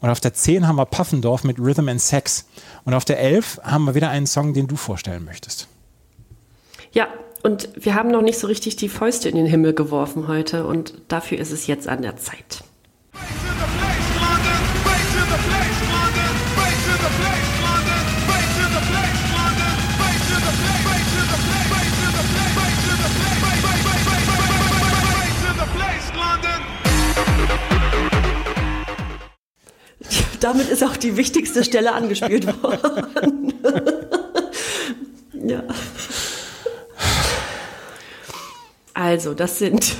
Und auf der 10 haben wir Puffendorf mit Rhythm and Sex. Und auf der 11 haben wir wieder einen Song, den du vorstellen möchtest. ja, und wir haben noch nicht so richtig die Fäuste in den Himmel geworfen heute und dafür ist es jetzt an der Zeit. Damit ist auch die wichtigste Stelle angespielt worden. ja. Also, das sind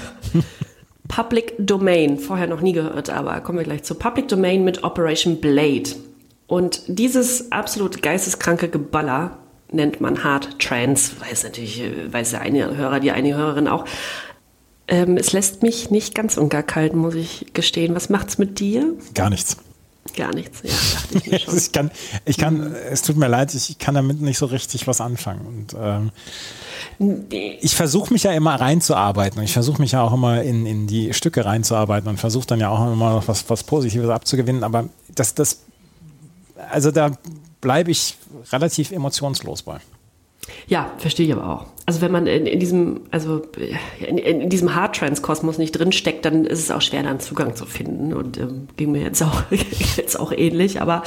Public Domain. Vorher noch nie gehört, aber kommen wir gleich zu Public Domain mit Operation Blade. Und dieses absolut geisteskranke Geballer nennt man Hard Trance. Weiß natürlich, äh, weiß der eine Hörer, die eine Hörerin auch. Ähm, es lässt mich nicht ganz und gar kalt, muss ich gestehen. Was macht's mit dir? Gar nichts. Gar nichts. Ja, dachte ich mir schon. ich kann, ich kann, es tut mir leid, ich kann damit nicht so richtig was anfangen. Und ähm, ich versuche mich ja immer reinzuarbeiten. Ich versuche mich ja auch immer in, in die Stücke reinzuarbeiten und versuche dann ja auch immer noch was, was Positives abzugewinnen. Aber das, das, also da bleibe ich relativ emotionslos bei. Ja, verstehe ich aber auch. Also wenn man in, in diesem, also in, in diesem Hard-Trans-Kosmos nicht drinsteckt, dann ist es auch schwer, da einen Zugang zu finden. Und ähm, ging mir jetzt auch, jetzt auch ähnlich. Aber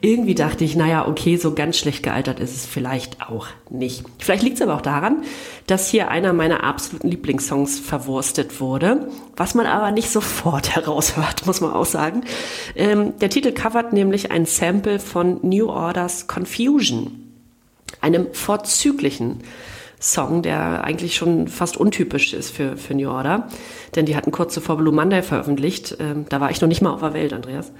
irgendwie dachte ich, naja, okay, so ganz schlecht gealtert ist es vielleicht auch nicht. Vielleicht liegt es aber auch daran, dass hier einer meiner absoluten Lieblingssongs verwurstet wurde, was man aber nicht sofort heraushört, muss man auch sagen. Ähm, der Titel covert nämlich ein Sample von New Orders Confusion einem vorzüglichen Song, der eigentlich schon fast untypisch ist für, für New Order. Denn die hatten kurz zuvor Blue Monday veröffentlicht. Ähm, da war ich noch nicht mal auf der Welt, Andreas.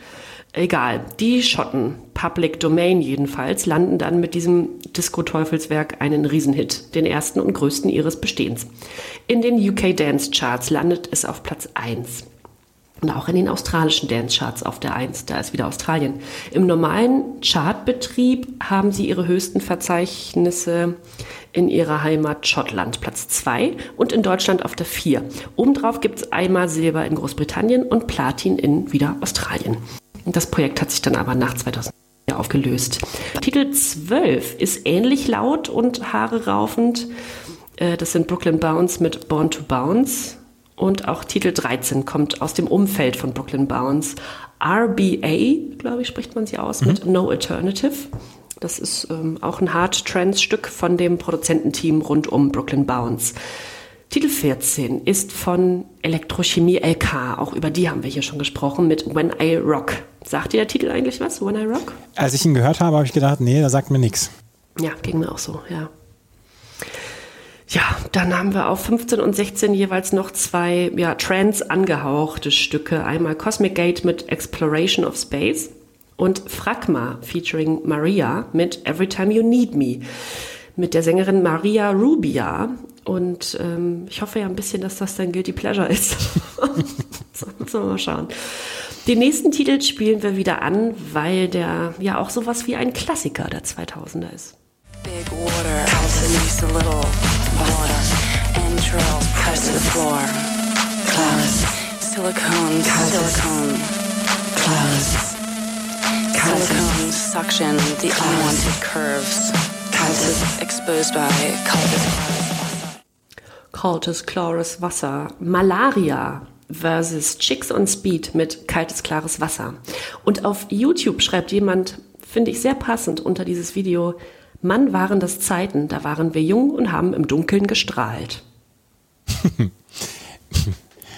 Egal. Die Schotten, Public Domain jedenfalls, landen dann mit diesem Disco-Teufelswerk einen Riesenhit, den ersten und größten ihres Bestehens. In den UK Dance Charts landet es auf Platz 1. Und auch in den australischen Dance-Charts auf der 1, da ist wieder Australien. Im normalen Chartbetrieb haben sie ihre höchsten Verzeichnisse in ihrer Heimat Schottland, Platz 2 und in Deutschland auf der 4. Obendrauf gibt es einmal Silber in Großbritannien und Platin in wieder Australien. Das Projekt hat sich dann aber nach 2000 aufgelöst. Titel 12 ist ähnlich laut und haare raufend. Äh, Das sind Brooklyn Bounce mit Born to Bounce. Und auch Titel 13 kommt aus dem Umfeld von Brooklyn Bounce. RBA, glaube ich, spricht man sie aus, mit No Alternative. Das ist ähm, auch ein Hard-Trance-Stück von dem Produzententeam rund um Brooklyn Bounce. Titel 14 ist von Elektrochemie LK, auch über die haben wir hier schon gesprochen, mit When I Rock. Sagt dir der Titel eigentlich was, When I Rock? Als ich ihn gehört habe, habe ich gedacht, nee, da sagt mir nichts. Ja, ging mir auch so, ja. Ja, dann haben wir auf 15 und 16 jeweils noch zwei ja, Trance angehauchte Stücke. Einmal Cosmic Gate mit Exploration of Space und Fragma featuring Maria mit Every Time You Need Me mit der Sängerin Maria Rubia. Und ähm, ich hoffe ja ein bisschen, dass das dein Guilty Pleasure ist. so, wir mal schauen. Den nächsten Titel spielen wir wieder an, weil der ja auch sowas wie ein Klassiker der 2000er ist. Big water also needs a little water. Entrails pressed to the floor. Clouds. Silicone, silicone. Clouds. Silicone suction the unwanted curves. Clouds exposed by cultists. Kaltes, klares Wasser. Malaria versus Chicks on Speed mit kaltes, klares Wasser. Und auf YouTube schreibt jemand, finde ich sehr passend unter dieses Video, Mann waren das Zeiten, da waren wir jung und haben im Dunkeln gestrahlt.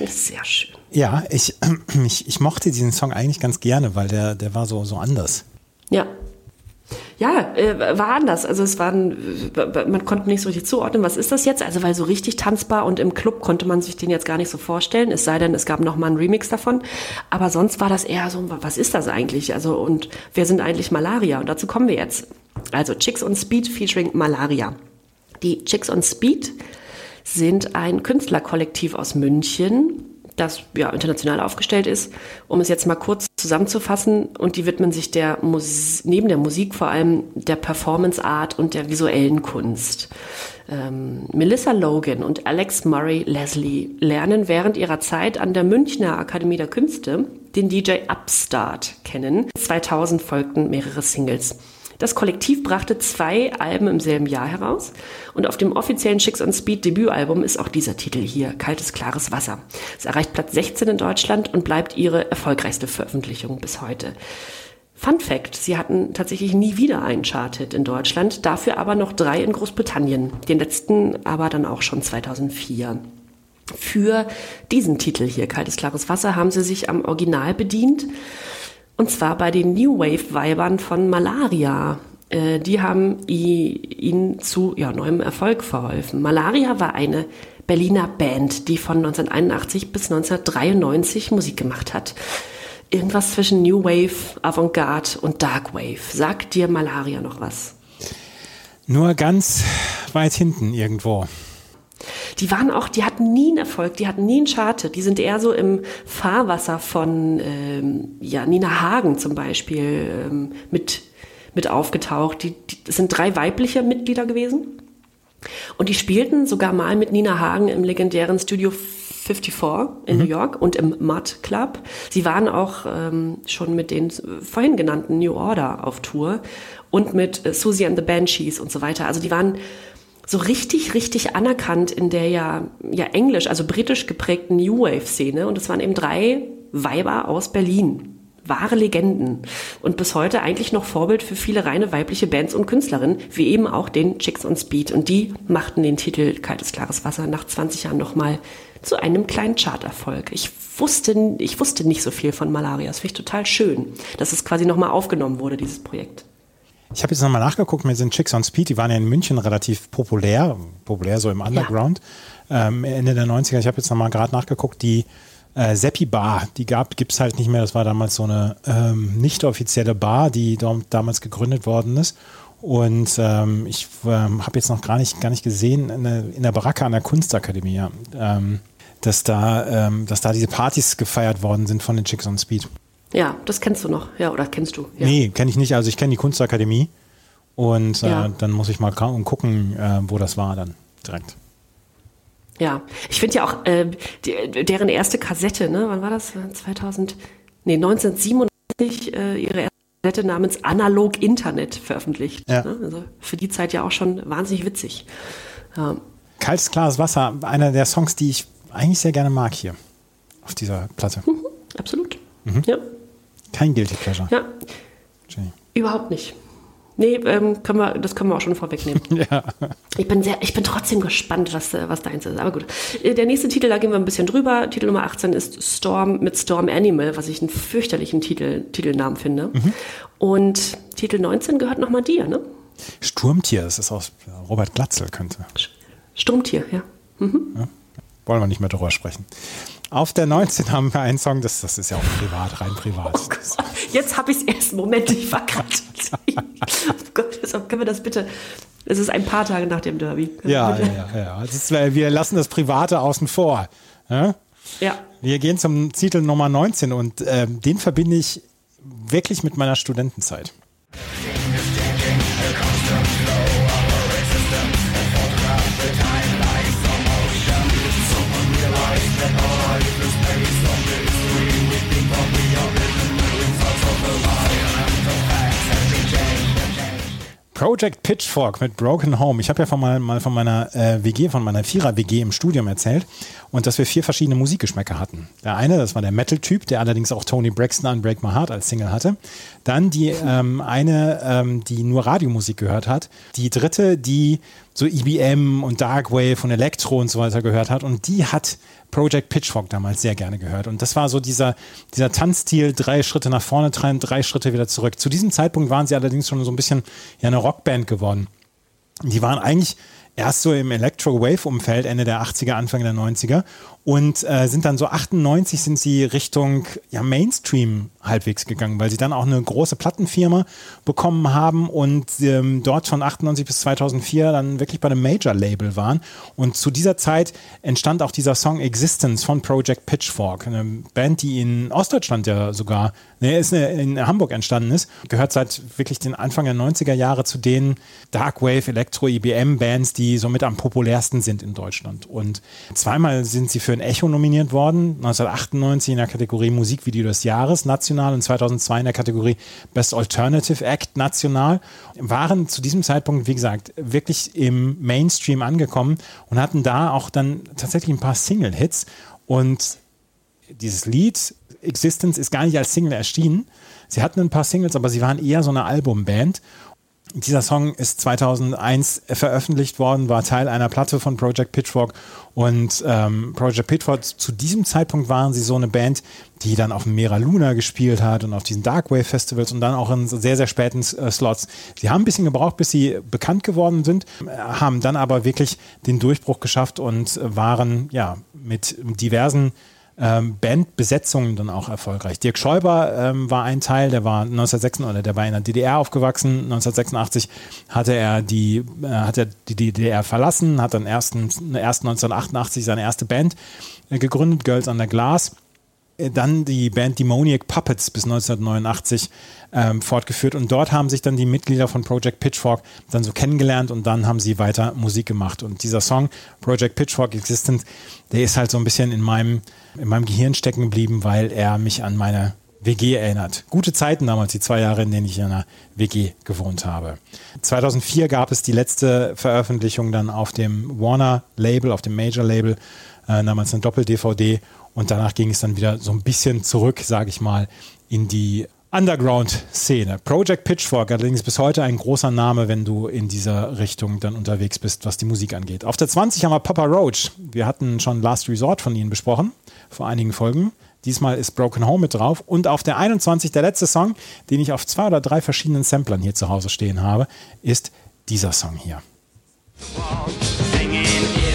Sehr schön. Ja, ich, ich, ich mochte diesen Song eigentlich ganz gerne, weil der, der war so, so anders. Ja. Ja, äh, war anders. Also es waren, man konnte nicht so richtig zuordnen, was ist das jetzt? Also weil so richtig tanzbar und im Club konnte man sich den jetzt gar nicht so vorstellen, es sei denn, es gab noch mal einen Remix davon. Aber sonst war das eher so, was ist das eigentlich? Also und wer sind eigentlich Malaria? Und dazu kommen wir jetzt. Also Chicks on Speed featuring Malaria. Die Chicks on Speed sind ein Künstlerkollektiv aus München, das ja international aufgestellt ist. Um es jetzt mal kurz zusammenzufassen, und die widmen sich der Mus neben der Musik vor allem der Performance Art und der visuellen Kunst. Ähm, Melissa Logan und Alex Murray Leslie lernen während ihrer Zeit an der Münchner Akademie der Künste den DJ Upstart kennen. 2000 folgten mehrere Singles. Das Kollektiv brachte zwei Alben im selben Jahr heraus und auf dem offiziellen Chicks on Speed Debütalbum ist auch dieser Titel hier, Kaltes, klares Wasser. Es erreicht Platz 16 in Deutschland und bleibt ihre erfolgreichste Veröffentlichung bis heute. Fun Fact, sie hatten tatsächlich nie wieder einen Charted in Deutschland, dafür aber noch drei in Großbritannien, den letzten aber dann auch schon 2004. Für diesen Titel hier, Kaltes, klares Wasser, haben sie sich am Original bedient. Und zwar bei den New Wave-Weibern von Malaria. Äh, die haben ihnen zu ja, neuem Erfolg verholfen. Malaria war eine Berliner Band, die von 1981 bis 1993 Musik gemacht hat. Irgendwas zwischen New Wave, Avantgarde und Dark Wave. Sagt dir Malaria noch was? Nur ganz weit hinten irgendwo. Die waren auch, die hatten nie einen Erfolg, die hatten nie einen Charted. Die sind eher so im Fahrwasser von ähm, ja, Nina Hagen zum Beispiel ähm, mit, mit aufgetaucht. Die, die, das sind drei weibliche Mitglieder gewesen. Und die spielten sogar mal mit Nina Hagen im legendären Studio 54 in New York und im Mud Club. Sie waren auch ähm, schon mit den vorhin genannten New Order auf Tour und mit äh, Susie and the Banshees und so weiter. Also die waren so richtig, richtig anerkannt in der ja, ja englisch, also britisch geprägten New Wave-Szene. Und es waren eben drei Weiber aus Berlin. Wahre Legenden. Und bis heute eigentlich noch Vorbild für viele reine weibliche Bands und Künstlerinnen, wie eben auch den Chicks on Speed. Und die machten den Titel Kaltes, klares Wasser nach 20 Jahren nochmal zu einem kleinen Charterfolg. Ich wusste, ich wusste nicht so viel von Malaria. Das finde ich total schön, dass es quasi nochmal aufgenommen wurde, dieses Projekt. Ich habe jetzt nochmal nachgeguckt, mir sind Chicks on Speed, die waren ja in München relativ populär, populär so im Underground, ähm, Ende der 90er. Ich habe jetzt nochmal gerade nachgeguckt, die äh, Seppi Bar, die gab es halt nicht mehr. Das war damals so eine ähm, nicht offizielle Bar, die damals gegründet worden ist. Und ähm, ich ähm, habe jetzt noch gar nicht, gar nicht gesehen in der, in der Baracke an der Kunstakademie, ja, ähm, dass, da, ähm, dass da diese Partys gefeiert worden sind von den Chicks on Speed. Ja, das kennst du noch. Ja, oder kennst du? Ja. Nee, kenne ich nicht. Also ich kenne die Kunstakademie. Und äh, Ja. dann muss ich mal gucken, äh, wo das war dann direkt. Ja, ich finde ja auch äh, die, deren erste Kassette, ne? Wann war das? 2000? Nee, 1997 äh, ihre erste Kassette namens Analog Internet veröffentlicht. Ja. Ne? Also für die Zeit ja auch schon wahnsinnig witzig. Ja. Kaltes, klares Wasser, einer der Songs, die ich eigentlich sehr gerne mag hier auf dieser Platte. Absolut. Mhm. Ja, Kein Guilty Pleasure. ja, Jenny. überhaupt nicht. Nee, ähm, können wir, das können wir auch schon vorwegnehmen. Ja. Ich bin sehr, ich bin trotzdem gespannt, was, äh, was deins ist. Aber gut. Äh, Der nächste Titel, da gehen wir ein bisschen drüber. Titel Nummer 18 ist Storm mit Storm Animal, was ich einen fürchterlichen Titel, Titelnamen finde. Mhm. Und Titel 19 gehört nochmal dir, ne? Sturmtier, das ist aus Robert Glatzel, könnte. Sturmtier, ja. Wollen wir nicht mehr drüber sprechen. Auf der 19 haben wir einen Song, das, das ist ja auch privat, rein privat. Oh Jetzt habe ich es erst. Moment, ich war gerade. oh Gott, können wir das bitte. Es ist ein paar Tage nach dem Derby. Ja, ja, ja. ja. Das ist, äh, wir lassen das Private außen vor. Ja? Ja. Wir gehen zum Titel Nummer 19 und ähm, den verbinde ich wirklich mit meiner Studentenzeit. Project Pitchfork mit Broken Home. Ich habe ja von mal, mal von meiner äh, WG, von meiner Vierer-WG im Studium erzählt und dass wir vier verschiedene Musikgeschmäcker hatten. Der eine, das war der Metal-Typ, der allerdings auch Tony Braxton an Break My Heart als Single hatte. Dann die ähm, eine, ähm, die nur Radiomusik gehört hat. Die dritte, die so EBM und Darkwave und Elektro und so weiter gehört hat. Und die hat Project Pitchfork damals sehr gerne gehört. Und das war so dieser, dieser Tanzstil, drei Schritte nach vorne treiben, drei Schritte wieder zurück. Zu diesem Zeitpunkt waren sie allerdings schon so ein bisschen ja, eine Rockband geworden. Die waren eigentlich erst so im Electro-Wave-Umfeld Ende der 80er, Anfang der 90er und äh, sind dann so 98 sind sie Richtung ja, Mainstream halbwegs gegangen, weil sie dann auch eine große Plattenfirma bekommen haben und ähm, dort von 98 bis 2004 dann wirklich bei einem Major-Label waren. Und zu dieser Zeit entstand auch dieser Song Existence von Project Pitchfork, eine Band, die in Ostdeutschland ja sogar, ne, ist eine, in Hamburg entstanden ist, gehört seit wirklich den Anfang der 90er Jahre zu den Darkwave, Elektro, IBM Bands, die somit am populärsten sind in Deutschland. Und zweimal sind sie für ein Echo nominiert worden, 1998 in der Kategorie Musikvideo des Jahres national und 2002 in der Kategorie Best Alternative Act national, waren zu diesem Zeitpunkt, wie gesagt, wirklich im Mainstream angekommen und hatten da auch dann tatsächlich ein paar Single-Hits und dieses Lied Existence ist gar nicht als Single erschienen. Sie hatten ein paar Singles, aber sie waren eher so eine Albumband. Dieser Song ist 2001 veröffentlicht worden, war Teil einer Platte von Project Pitchfork und ähm, Project Pitchfork zu diesem Zeitpunkt waren sie so eine Band, die dann auf dem Mera Luna gespielt hat und auf diesen Darkwave Festivals und dann auch in sehr, sehr späten äh, Slots. Sie haben ein bisschen gebraucht, bis sie bekannt geworden sind, haben dann aber wirklich den Durchbruch geschafft und waren ja mit diversen ähm, Bandbesetzungen dann auch erfolgreich. Dirk Schäuber ähm, war ein Teil, der war 1986 oder der war in der DDR aufgewachsen. 1986 hatte er die, äh, hat er die DDR verlassen, hat dann erstens, erst 1988 seine erste Band äh, gegründet, Girls Under Glass. Äh, Dann die Band Demoniac Puppets bis 1989 ähm, fortgeführt und dort haben sich dann die Mitglieder von Project Pitchfork dann so kennengelernt und dann haben sie weiter Musik gemacht. Und dieser Song Project Pitchfork Existence, der ist halt so ein bisschen in meinem, in meinem Gehirn stecken geblieben, weil er mich an meine WG erinnert. Gute Zeiten damals, die zwei Jahre, in denen ich in einer WG gewohnt habe. 2004 gab es die letzte Veröffentlichung dann auf dem Warner Label, auf dem Major Label, äh, damals eine Doppel-DVD und danach ging es dann wieder so ein bisschen zurück, sage ich mal, in die Underground-Szene. Project Pitchfork allerdings bis heute ein großer Name, wenn du in dieser Richtung dann unterwegs bist, was die Musik angeht. Auf der 20 haben wir Papa Roach. Wir hatten schon Last Resort von ihnen besprochen, vor einigen Folgen. Diesmal ist Broken Home mit drauf. Und auf der 21, der letzte Song, den ich auf zwei oder drei verschiedenen Samplern hier zu Hause stehen habe, ist dieser Song hier. Singing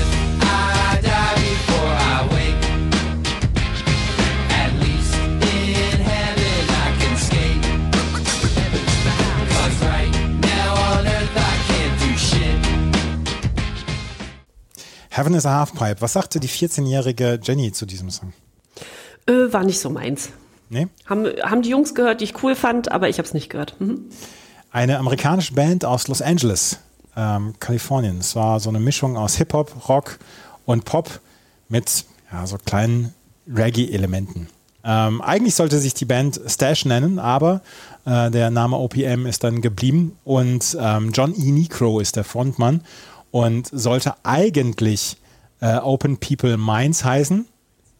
Heaven is a Halfpipe. Was sagte die 14-jährige Jenny zu diesem Song? Äh, war nicht so meins. Nee? Haben, haben die Jungs gehört, die ich cool fand, aber ich habe es nicht gehört. Mhm. Eine amerikanische Band aus Los Angeles, ähm, Kalifornien. Es war so eine Mischung aus Hip-Hop, Rock und Pop mit ja, so kleinen Reggae-Elementen. Ähm, eigentlich sollte sich die Band Stash nennen, aber äh, der Name OPM ist dann geblieben und ähm, John E. Necro ist der Frontmann und sollte eigentlich äh, Open People Minds heißen.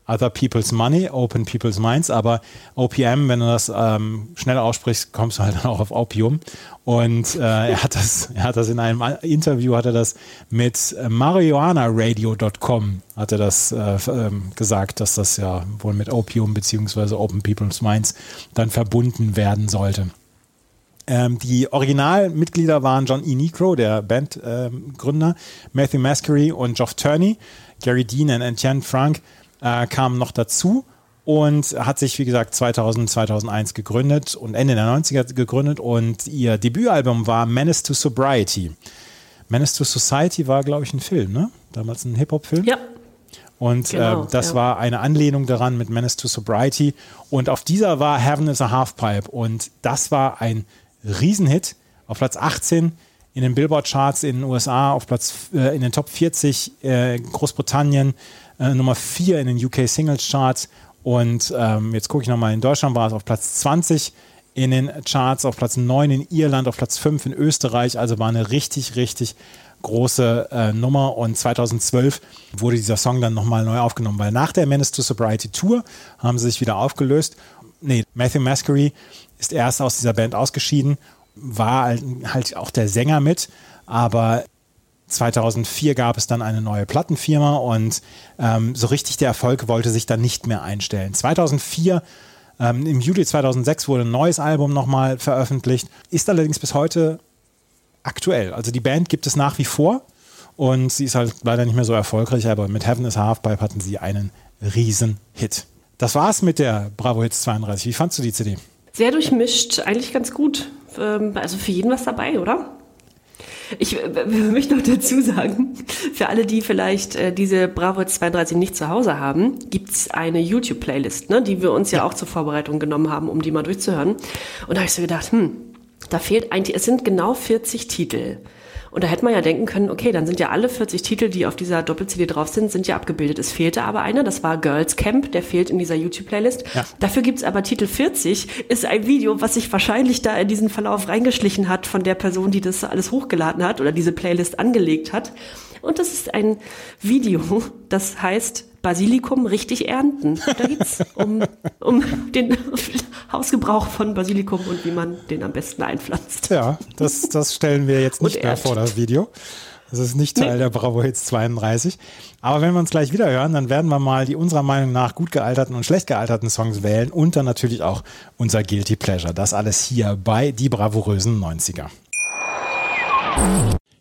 Other People's Money, Open People's Minds, aber OPM, wenn du das ähm, schnell aussprichst, kommst du halt dann auch auf Opium. Und äh, er hat das, er hat das in einem Interview, hat er das mit marijuanaradio.com hat er das äh, ähm, gesagt, dass das ja wohl mit Opium beziehungsweise Open People's Minds dann verbunden werden sollte. Ähm, die Originalmitglieder waren John E. Necro, der Bandgründer, Matthew Mascary und Geoff Turney. Gary Dean und Etienne Frank äh, kamen noch dazu und hat sich, wie gesagt, 2000, 2001 gegründet und Ende der 90er gegründet und ihr Debütalbum war Menace to Sobriety. Menace to Society war, glaube ich, ein Film, ne? Damals ein Hip-Hop-Film. Ja. Und Genau, äh, das ja. war eine Anlehnung daran mit Menace to Sobriety. Und auf dieser war Heaven is a Halfpipe. Und das war ein Riesenhit. Auf Platz 18 in den Billboard-Charts in den USA, auf Platz äh, in den Top 40 äh, Großbritannien, äh, Nummer 4 in den UK Singles Charts. Und ähm, jetzt gucke ich nochmal, in Deutschland war es auf Platz 20 in den Charts, auf Platz 9 in Irland, auf Platz 5 in Österreich. Also war eine richtig, richtig große äh, Nummer und 2012 wurde dieser Song dann nochmal neu aufgenommen, weil nach der Menace to Sobriety Tour haben sie sich wieder aufgelöst. Nee, Matthew Mascary ist erst aus dieser Band ausgeschieden, war halt- halt auch der Sänger mit, aber 2004 gab es dann eine neue Plattenfirma und ähm, so richtig der Erfolg wollte sich dann nicht mehr einstellen. 2004, ähm, im Juli 2006 wurde ein neues Album nochmal veröffentlicht, ist allerdings bis heute aktuell. Also die Band gibt es nach wie vor und sie ist halt leider nicht mehr so erfolgreich, aber mit Heaven is Halfpipe hatten sie einen riesen Hit. Das war's mit der Bravo Hits 32. Wie fandst du die CD? Sehr durchmischt, eigentlich ganz gut. Ähm, Also für jeden was dabei, oder? Ich äh, möchte noch dazu sagen, für alle, die vielleicht äh, diese Bravo Hits 32 nicht zu Hause haben, gibt's eine YouTube-Playlist, ne, die wir uns ja, auch zur Vorbereitung genommen haben, um die mal durchzuhören. Und da habe ich so gedacht, hm, da fehlt eigentlich, es sind genau 40 Titel. Und da hätte man ja denken können, okay, dann sind ja alle 40 Titel, die auf dieser Doppel-CD drauf sind, sind ja abgebildet. Es fehlte aber einer, das war Girls Camp, der fehlt in dieser YouTube-Playlist. Ja. Dafür gibt's aber Titel 40, ist ein Video, was sich wahrscheinlich da in diesen Verlauf reingeschlichen hat von der Person, die das alles hochgeladen hat oder diese Playlist angelegt hat. Und das ist ein Video, das heißt Basilikum richtig ernten. Da geht's um, um den Hausgebrauch von Basilikum und wie man den am besten einpflanzt. Ja, das, das stellen wir jetzt nicht mehr vor, das Video. Das ist nicht Teil Nee. der Bravo Hits 32. Aber wenn wir uns gleich wieder hören, dann werden wir mal die unserer Meinung nach gut gealterten und schlecht gealterten Songs wählen und dann natürlich auch unser Guilty Pleasure. Das alles hier bei Die bravourösen 90er.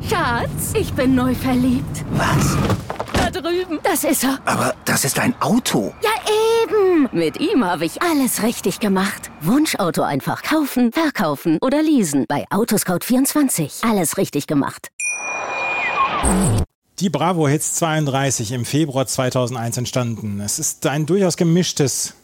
Schatz, ich bin neu verliebt. Was? Da drüben. Das ist er. Aber das ist ein Auto. Ja, eben. Mit ihm habe ich alles richtig gemacht. Wunschauto einfach kaufen, verkaufen oder leasen. Bei Autoscout24. Alles richtig gemacht. Die Bravo Hits 32 im Februar 2001 entstanden. Es ist ein durchaus gemischtes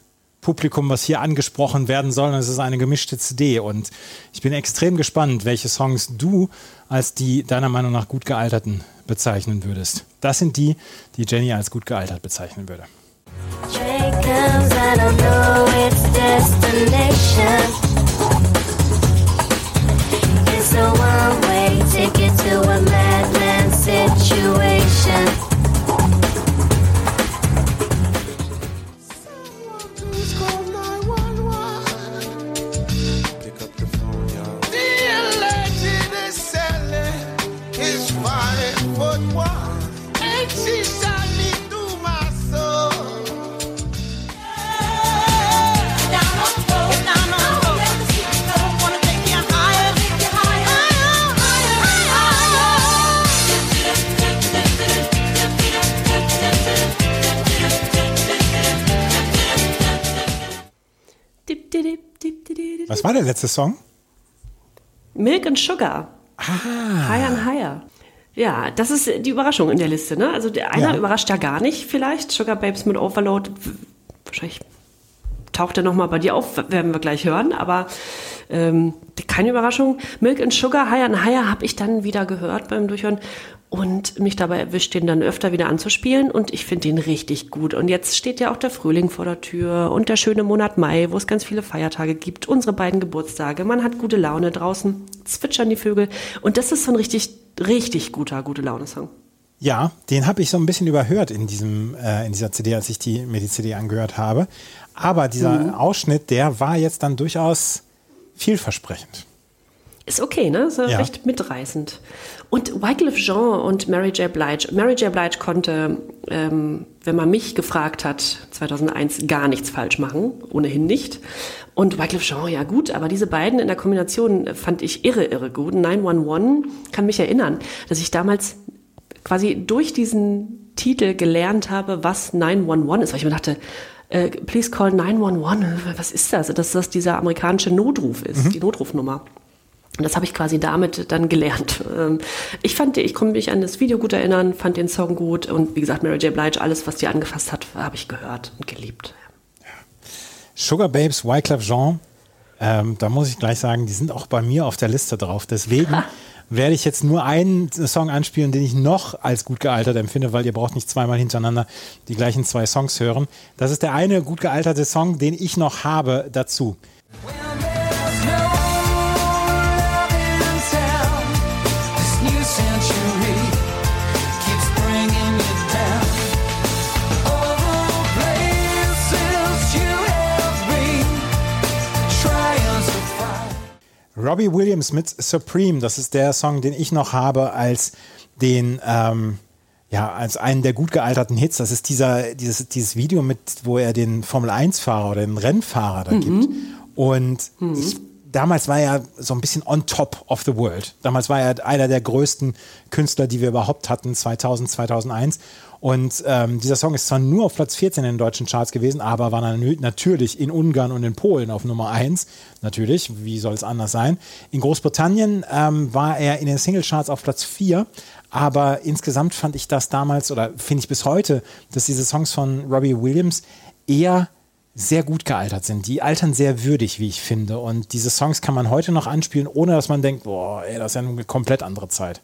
Publikum, was hier angesprochen werden soll. Und es ist eine gemischte CD. Und ich bin extrem gespannt, welche Songs du als die deiner Meinung nach gut gealterten bezeichnen würdest. Das sind die, die Jenny als gut gealtert bezeichnen würde. Drake Was war der letzte Song? Milk and Sugar. Ah. Higher and Higher. Ja, das ist die Überraschung in der Liste. Ne? Also der einer Ja. überrascht ja gar nicht vielleicht. Sugar Babes mit Overload. Wahrscheinlich taucht er nochmal bei dir auf, werden wir gleich hören. Aber ähm, keine Überraschung. Milk and Sugar, Higher and Higher habe ich dann wieder gehört beim Durchhören und mich dabei erwischt, den dann öfter wieder anzuspielen. Und ich finde den richtig gut. Und jetzt steht ja auch der Frühling vor der Tür und der schöne Monat Mai, wo es ganz viele Feiertage gibt. Unsere beiden Geburtstage. Man hat gute Laune draußen, zwitschern die Vögel. Und das ist so ein richtig, richtig guter, gute Laune-Song. Ja, den habe ich so ein bisschen überhört in diesem äh, in dieser CD, als ich die, mir die CD angehört habe. Aber dieser Ausschnitt, der war jetzt dann durchaus vielversprechend. Ist okay, ne? Ist ja. Recht mitreißend. Und Wycliffe Jean und Mary J. Blige. Mary J. Blige konnte, ähm, wenn man mich gefragt hat, 2001 gar nichts falsch machen. Ohnehin nicht. Und Wycliffe Jean, ja gut, aber diese beiden in der Kombination fand ich irre, irre gut. 911 kann mich erinnern, dass ich damals quasi durch diesen Titel gelernt habe, was 911 ist, weil ich mir dachte, äh, please call 911, was ist das? Dass das dieser amerikanische Notruf ist, die Notrufnummer. Und das habe ich quasi damit dann gelernt. Ähm, Ich fand, ich konnte mich an das Video gut erinnern, fand den Song gut und wie gesagt, Mary J. Blige, alles, was die angefasst hat, habe ich gehört und geliebt. Sugar Babes, Wyclef Jean, ähm, da muss ich gleich sagen, die sind auch bei mir auf der Liste drauf. Deswegen werde ich jetzt nur einen Song anspielen, den ich noch als gut gealtert empfinde, weil ihr braucht nicht zweimal hintereinander die gleichen zwei Songs hören. Das ist der eine gut gealterte Song, den ich noch habe dazu. This Robbie Williams mit Supreme, das ist der Song, den ich noch habe als den, ähm, ja, als einen der gut gealterten Hits. Das ist dieser, dieses, dieses Video mit, wo er den Formel-1-Fahrer oder den Rennfahrer da gibt. Und ich, damals war er so ein bisschen on top of the world. Damals war er einer der größten Künstler, die wir überhaupt hatten, 2000, 2001. Und ähm, dieser Song ist zwar nur auf Platz 14 in den deutschen Charts gewesen, aber war natürlich in Ungarn und in Polen auf Nummer 1. Natürlich, wie soll es anders sein? In Großbritannien ähm, war er in den Singlecharts auf Platz 4. Aber insgesamt fand ich das damals oder finde ich bis heute, dass diese Songs von Robbie Williams eher sehr gut gealtert sind. Die altern sehr würdig, wie ich finde. Und diese Songs kann man heute noch anspielen, ohne dass man denkt, boah, ey, das ist ja eine komplett andere Zeit.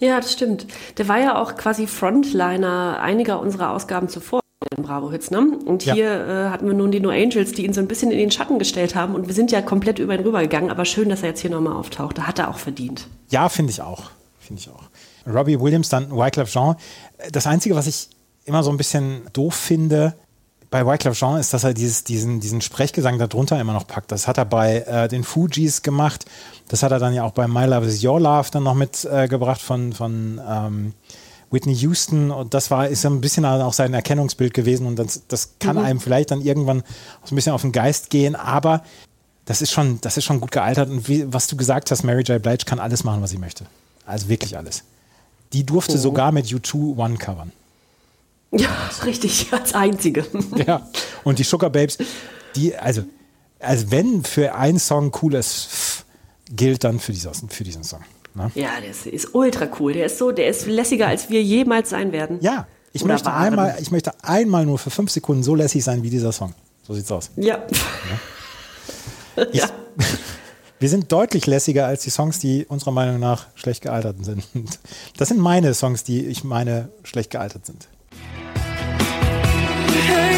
Ja, das stimmt. Der war ja auch quasi Frontliner einiger unserer Ausgaben zuvor in Bravo Hits, ne? Und Ja. hier äh, hatten wir nun die No Angels, die ihn so ein bisschen in den Schatten gestellt haben und wir sind ja komplett über ihn rübergegangen, aber schön, dass er jetzt hier nochmal auftaucht. Da hat er auch verdient. Ja, finde ich auch. Finde ich auch. Robbie Williams, dann Wyclef Jean. Das Einzige, was ich immer so ein bisschen doof finde bei Wyclef Jean, ist, dass er dieses, diesen, diesen Sprechgesang darunter immer noch packt. Das hat er bei äh, den Fugees gemacht. Das hat er dann ja auch bei My Love is Your Love dann noch mitgebracht äh, von, von ähm, Whitney Houston. Und das war, ist ja ein bisschen auch sein Erkennungsbild gewesen. Und das, das kann einem vielleicht dann irgendwann so ein bisschen auf den Geist gehen. Aber das ist schon, das ist schon gut gealtert. Und wie, was du gesagt hast, Mary J. Blige kann alles machen, was sie möchte. Also wirklich alles. Die durfte sogar mit U2 One covern. Ja, richtig, als einzige. Ja. Und die Sugar Babes, die, also, also wenn für einen Song cooles gilt, dann für, dieses, für diesen Song. Ne? Ja, der ist, ultra cool. Der ist so, der ist lässiger, als wir jemals sein werden. Ja, ich Oder möchte, waren. einmal, ich möchte einmal nur für fünf Sekunden so lässig sein wie dieser Song. So sieht's aus. Ja. Ich, Wir sind deutlich lässiger als die Songs, die unserer Meinung nach schlecht gealtert sind. Das sind meine Songs, die ich meine schlecht gealtert sind. Hey,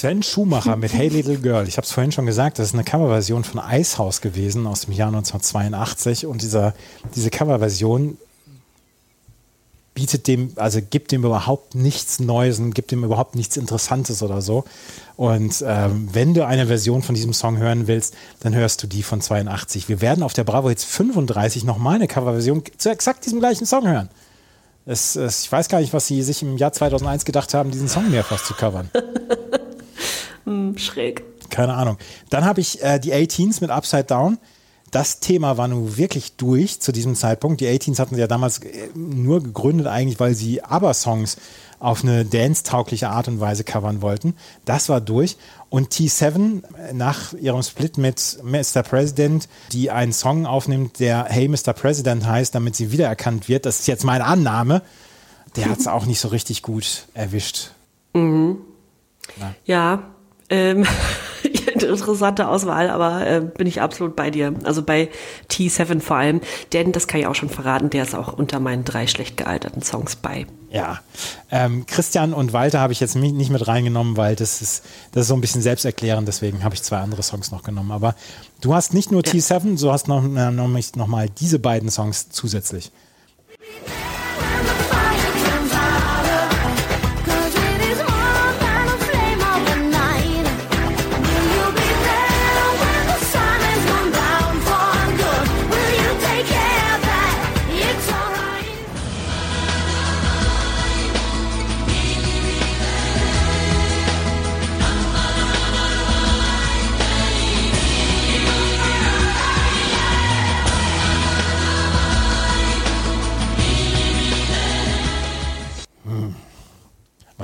Sven Schumacher mit Hey Little Girl. Ich habe es vorhin schon gesagt, das ist eine Coverversion von Eishaus gewesen aus dem Jahr 1982 und dieser, diese Coverversion bietet dem, also gibt dem überhaupt nichts Neues und gibt dem überhaupt nichts Interessantes oder so. Und ähm, wenn du eine Version von diesem Song hören willst, dann hörst du die von 82. Wir werden auf der Bravo jetzt 35 nochmal eine Coverversion zu exakt diesem gleichen Song hören. Es, es, ich weiß gar nicht, was sie sich im Jahr 2001 gedacht haben, diesen Song mehrfach zu covern. Hm, schräg. Keine Ahnung. Dann habe ich äh, die 18s mit Upside Down. Das Thema war nun wirklich durch zu diesem Zeitpunkt. Die 18s hatten sie ja damals äh, nur gegründet eigentlich, weil sie ABBA-Songs auf eine dance-taugliche Art und Weise covern wollten. Das war durch. Und T7 äh, nach ihrem Split mit Mr. President, die einen Song aufnimmt, der Hey Mr. President heißt, damit sie wiedererkannt wird. Das ist jetzt meine Annahme. Der hat es auch nicht so richtig gut erwischt. Ja, ähm, interessante Auswahl, aber äh, bin ich absolut bei dir. Also bei T7 vor allem, denn das kann ich auch schon verraten, der ist auch unter meinen drei schlecht gealterten Songs bei. Ja, ähm, Christian und Walter habe ich jetzt nicht mit reingenommen, weil das ist, das ist so ein bisschen selbsterklärend, deswegen habe ich zwei andere Songs noch genommen. Aber du hast nicht nur T7, du hast noch, äh, noch, noch mal diese beiden Songs zusätzlich.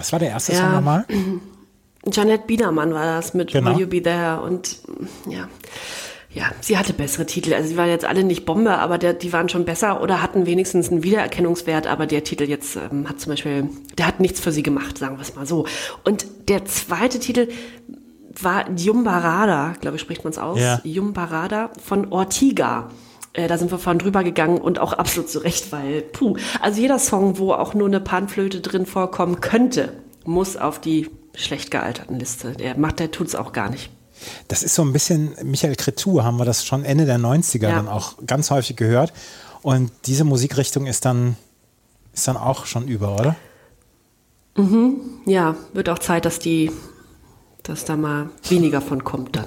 Was war der erste Ja. Song nochmal? Janet Biedermann war das mit Genau. Will You Be There und ja. Ja, sie hatte bessere Titel. Also sie waren jetzt alle nicht Bombe, aber der, die waren schon besser oder hatten wenigstens einen Wiedererkennungswert. Aber der Titel jetzt ähm, hat zum Beispiel, der hat nichts für sie gemacht, sagen wir es mal so. Und der zweite Titel war Jumbarada, glaube ich, spricht man es aus. Ja. Jumbarada von Ortiga. Äh, da sind wir vorhin drüber gegangen und auch absolut zurecht, weil, puh, also jeder Song, wo auch nur eine Panflöte drin vorkommen könnte, muss auf die schlecht gealterten Liste. Der macht, der tut's auch gar nicht. Das ist so ein bisschen, Michael Cretu haben wir das schon Ende der 90er Ja. dann auch ganz häufig gehört. Und diese Musikrichtung ist dann, ist dann auch schon über, oder? Ja, wird auch Zeit, dass die, dass da mal weniger von kommt dann.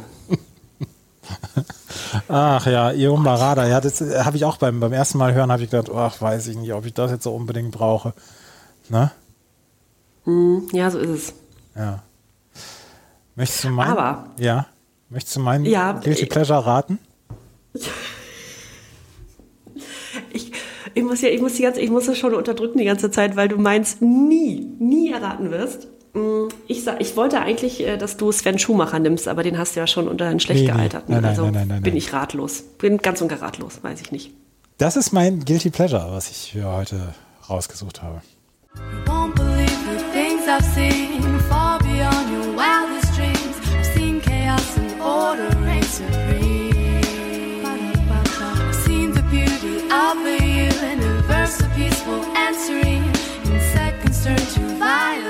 Ach ja, Iom Barada, ja, das äh, habe ich auch beim, beim ersten Mal hören, habe ich gedacht, ach, weiß ich nicht, ob ich das jetzt so unbedingt brauche. Ne? Ja, so ist es. Ja. Möchtest du meinen? Aber- Ja. Möchtest du meinen Ja, Guilty äh, Pleasure raten? Ich, ich muss ja, ich muss die ganze, ich muss es schon unterdrücken die ganze Zeit, weil du meinst nie, nie erraten wirst. Mm, Ich sag, ich wollte eigentlich, äh, dass du Sven Schumacher nimmst, aber den hast du ja schon unter einen schlecht Nee, nee. gealterten. Nein, nein, also nein, nein, nein, bin ich ratlos. Bin ganz und gar ratlos, weiß ich nicht. Das ist mein Guilty Pleasure, was ich für heute rausgesucht habe. Won't believe the things I've seen far beyond your wildest dreams. I've seen chaos and order reign supreme. I've seen the beauty of the universe, so peaceful and serene. In seconds turn to violence.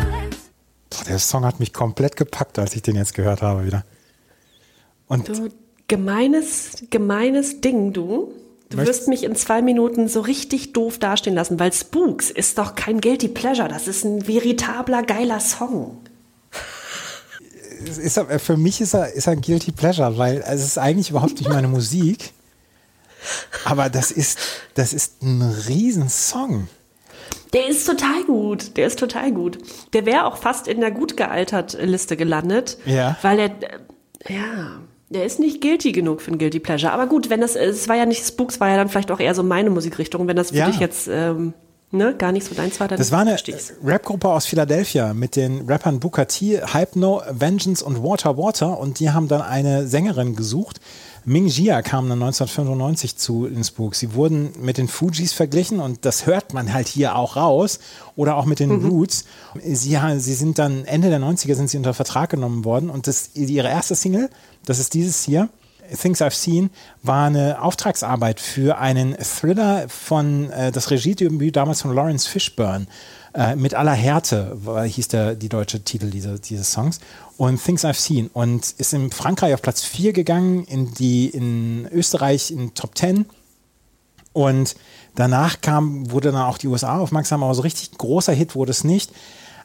Der Song hat mich komplett gepackt, als ich den jetzt gehört habe wieder. Und Du gemeines, gemeines Ding, du. Du Möchtest- wirst mich in zwei Minuten so richtig doof dastehen lassen, weil Spooks ist doch kein Guilty Pleasure. Das ist ein veritabler, geiler Song. ist, für mich ist er, ist er ein Guilty Pleasure, weil es ist eigentlich überhaupt nicht meine Musik. Aber das ist, das ist ein Riesensong. Der ist total gut. Der ist total gut. Der wäre auch fast in der gut gealtert Liste gelandet. Ja. Weil er, äh, ja, der ist nicht guilty genug für ein Guilty Pleasure. Aber gut, wenn das, es war ja nicht Spooks, war ja dann vielleicht auch eher so meine Musikrichtung. Wenn das für Ja. dich jetzt, ähm, ne, gar nicht so deins war, dann Das war eine. Rap-Gruppe aus Philadelphia mit den Rappern Booker T, Hypno, Vengeance und Water Water und die haben dann eine Sängerin gesucht. Ming Jia kam dann 1995 zu Spooks. Sie wurden mit den Fujis verglichen und das hört man halt hier auch raus oder auch mit den Roots. Sie, sie sind dann Ende der 90er sind sie unter Vertrag genommen worden und das, ihre erste Single, das ist dieses hier, Things I've Seen war eine Auftragsarbeit für einen Thriller von äh, das Regiedebüt damals von Lawrence Fishburne. Äh, mit aller Härte hieß der, die deutsche Titel dieser, dieses Songs. Und Things I've Seen. Und ist in Frankreich auf Platz 4 gegangen, in, die, in Österreich in Top 10. Und danach kam, wurde dann auch die USA aufmerksam, aber so richtig großer Hit wurde es nicht.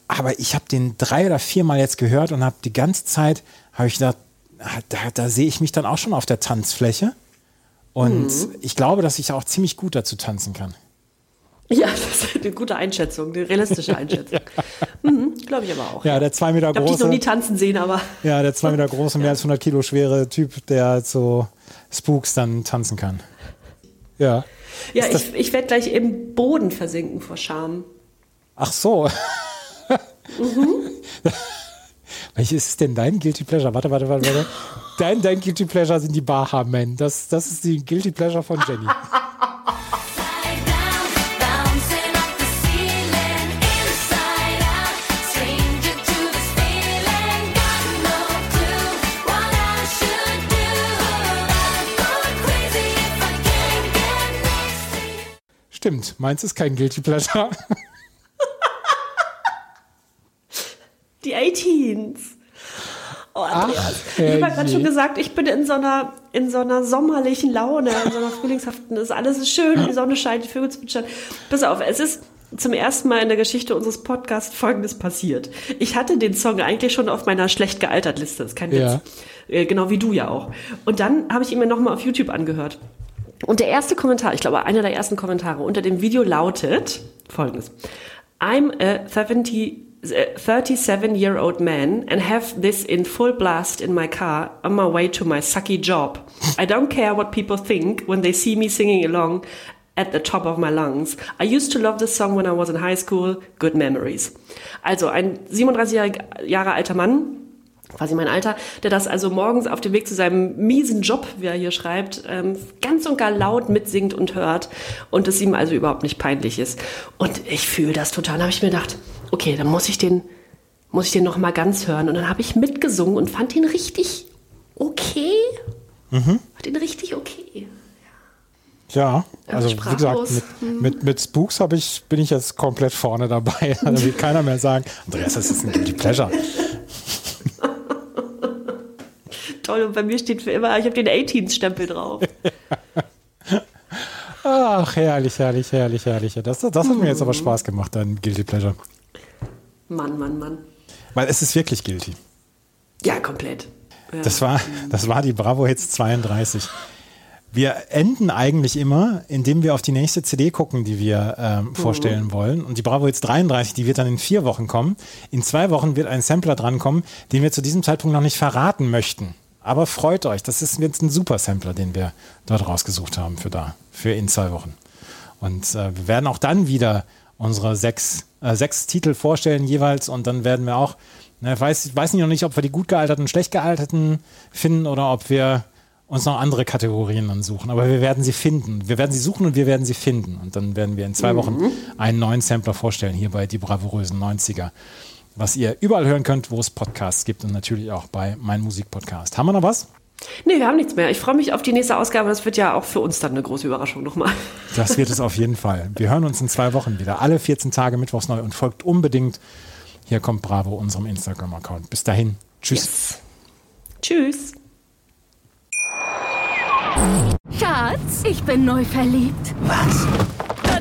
Aber ich habe den drei oder viermal jetzt gehört und habe die ganze Zeit, habe ich gedacht, ah, da, da sehe ich mich dann auch schon auf der Tanzfläche. Und ich glaube, dass ich auch ziemlich gut dazu tanzen kann. Ja, das ist eine gute Einschätzung, eine realistische Einschätzung. mhm, Glaube ich aber auch. Ja, der zwei Meter Ich habe dich noch nie große, tanzen sehen, aber ja, der zwei Meter große, mehr als 100 Kilo schwere Typ, der so Spooks dann tanzen kann. Ja. ja, Ist ich, ich werde gleich im Boden versinken vor Scham. Ach so. Welches ist denn dein Guilty Pleasure? Warte, warte, warte, warte. Dein, dein Guilty Pleasure sind die Baha Men. Das, das ist die Guilty Pleasure von Jenny. Stimmt, meins ist kein Guilty Pleasure. Die 18s. Oh, Andreas. Ach, ich habe gerade schon gesagt, ich bin in so einer, in so einer sommerlichen Laune, in so einer frühlingshaften, ist alles ist schön, die Sonne scheint, die Vögel zwitschern. Pass auf, es ist zum ersten Mal in der Geschichte unseres Podcasts Folgendes passiert. Ich hatte den Song eigentlich schon auf meiner schlecht gealtert Liste, das ist kein Witz. Ja. Äh, Genau wie du ja auch. Und dann habe ich ihn mir nochmal auf YouTube angehört. Und der erste Kommentar, ich glaube, einer der ersten Kommentare unter dem Video lautet folgendes. I'm a 70, uh, 37-year-old man and have this in full blast in my car on my way to my sucky job. I don't care what people think when they see me singing along at the top of my lungs. I used to love this song when I was in high school. Good memories. Also ein 37 Jahre alter Mann, quasi mein Alter, der das also morgens auf dem Weg zu seinem miesen Job, wie er hier schreibt, ähm, ganz und gar laut mitsingt und hört und es ihm also überhaupt nicht peinlich ist. Und ich fühle das total. Da habe ich mir gedacht, okay, dann muss ich den, muss ich den noch mal ganz hören. Und dann habe ich mitgesungen und fand ihn richtig okay. Mhm. Fand ihn richtig okay. Ja, also wie gesagt, mit, mit, mit Spooks ich, bin ich jetzt komplett vorne dabei. Da will keiner mehr sagen, Andreas, das ist ein Guilty Pleasure. Toll, und bei mir steht für immer, ich habe den 18-Stempel drauf. Ach, herrlich, herrlich, herrlich, herrlich. Das, das hat mir jetzt aber Spaß gemacht, dein Guilty Pleasure. Mann, Mann, Mann. Weil es ist wirklich guilty. Ja, komplett. Ja. Das war, das war die Bravo Hits 32. Wir enden eigentlich immer, indem wir auf die nächste CD gucken, die wir ähm, vorstellen wollen. Und die Bravo Hits 33, die wird dann in vier Wochen kommen. In zwei Wochen wird ein Sampler drankommen, den wir zu diesem Zeitpunkt noch nicht verraten möchten. Aber freut euch, das ist jetzt ein super Sampler, den wir dort rausgesucht haben für da, für in zwei Wochen. Und äh, wir werden auch dann wieder unsere sechs, äh, sechs Titel vorstellen jeweils und dann werden wir auch, ne, weiß, weiß nicht noch nicht, ob wir die gut gealterten und schlecht gealterten finden oder ob wir uns noch andere Kategorien dann suchen. Aber wir werden sie finden. Wir werden sie suchen und wir werden sie finden. Und dann werden wir in zwei Wochen einen neuen Sampler vorstellen, hier bei Die Bravourösen 90er. Was ihr überall hören könnt, wo es Podcasts gibt und natürlich auch bei Mein Musikpodcast. Haben wir noch was? Nee, wir haben nichts mehr. Ich freue mich auf die nächste Ausgabe. Das wird ja auch für uns dann eine große Überraschung nochmal. Das wird es auf jeden Fall. Wir hören uns in zwei Wochen wieder. Alle 14 Tage mittwochs neu und folgt unbedingt. Hier kommt Bravo, unserem Instagram-Account. Bis dahin. Tschüss. Tschüss. Schatz, ich bin neu verliebt. Was?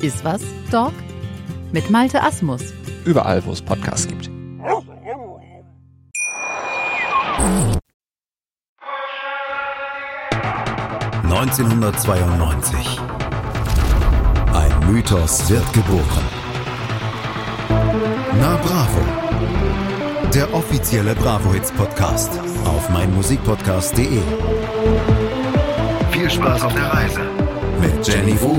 Ist was, Dog? Mit Malte Asmus. Überall, wo es Podcasts gibt. ...1992. Ein Mythos wird geboren. Na Bravo. Der offizielle Bravo Hits Podcast auf meinmusikpodcast.de. Viel Spaß auf der Reise mit Jenny Wu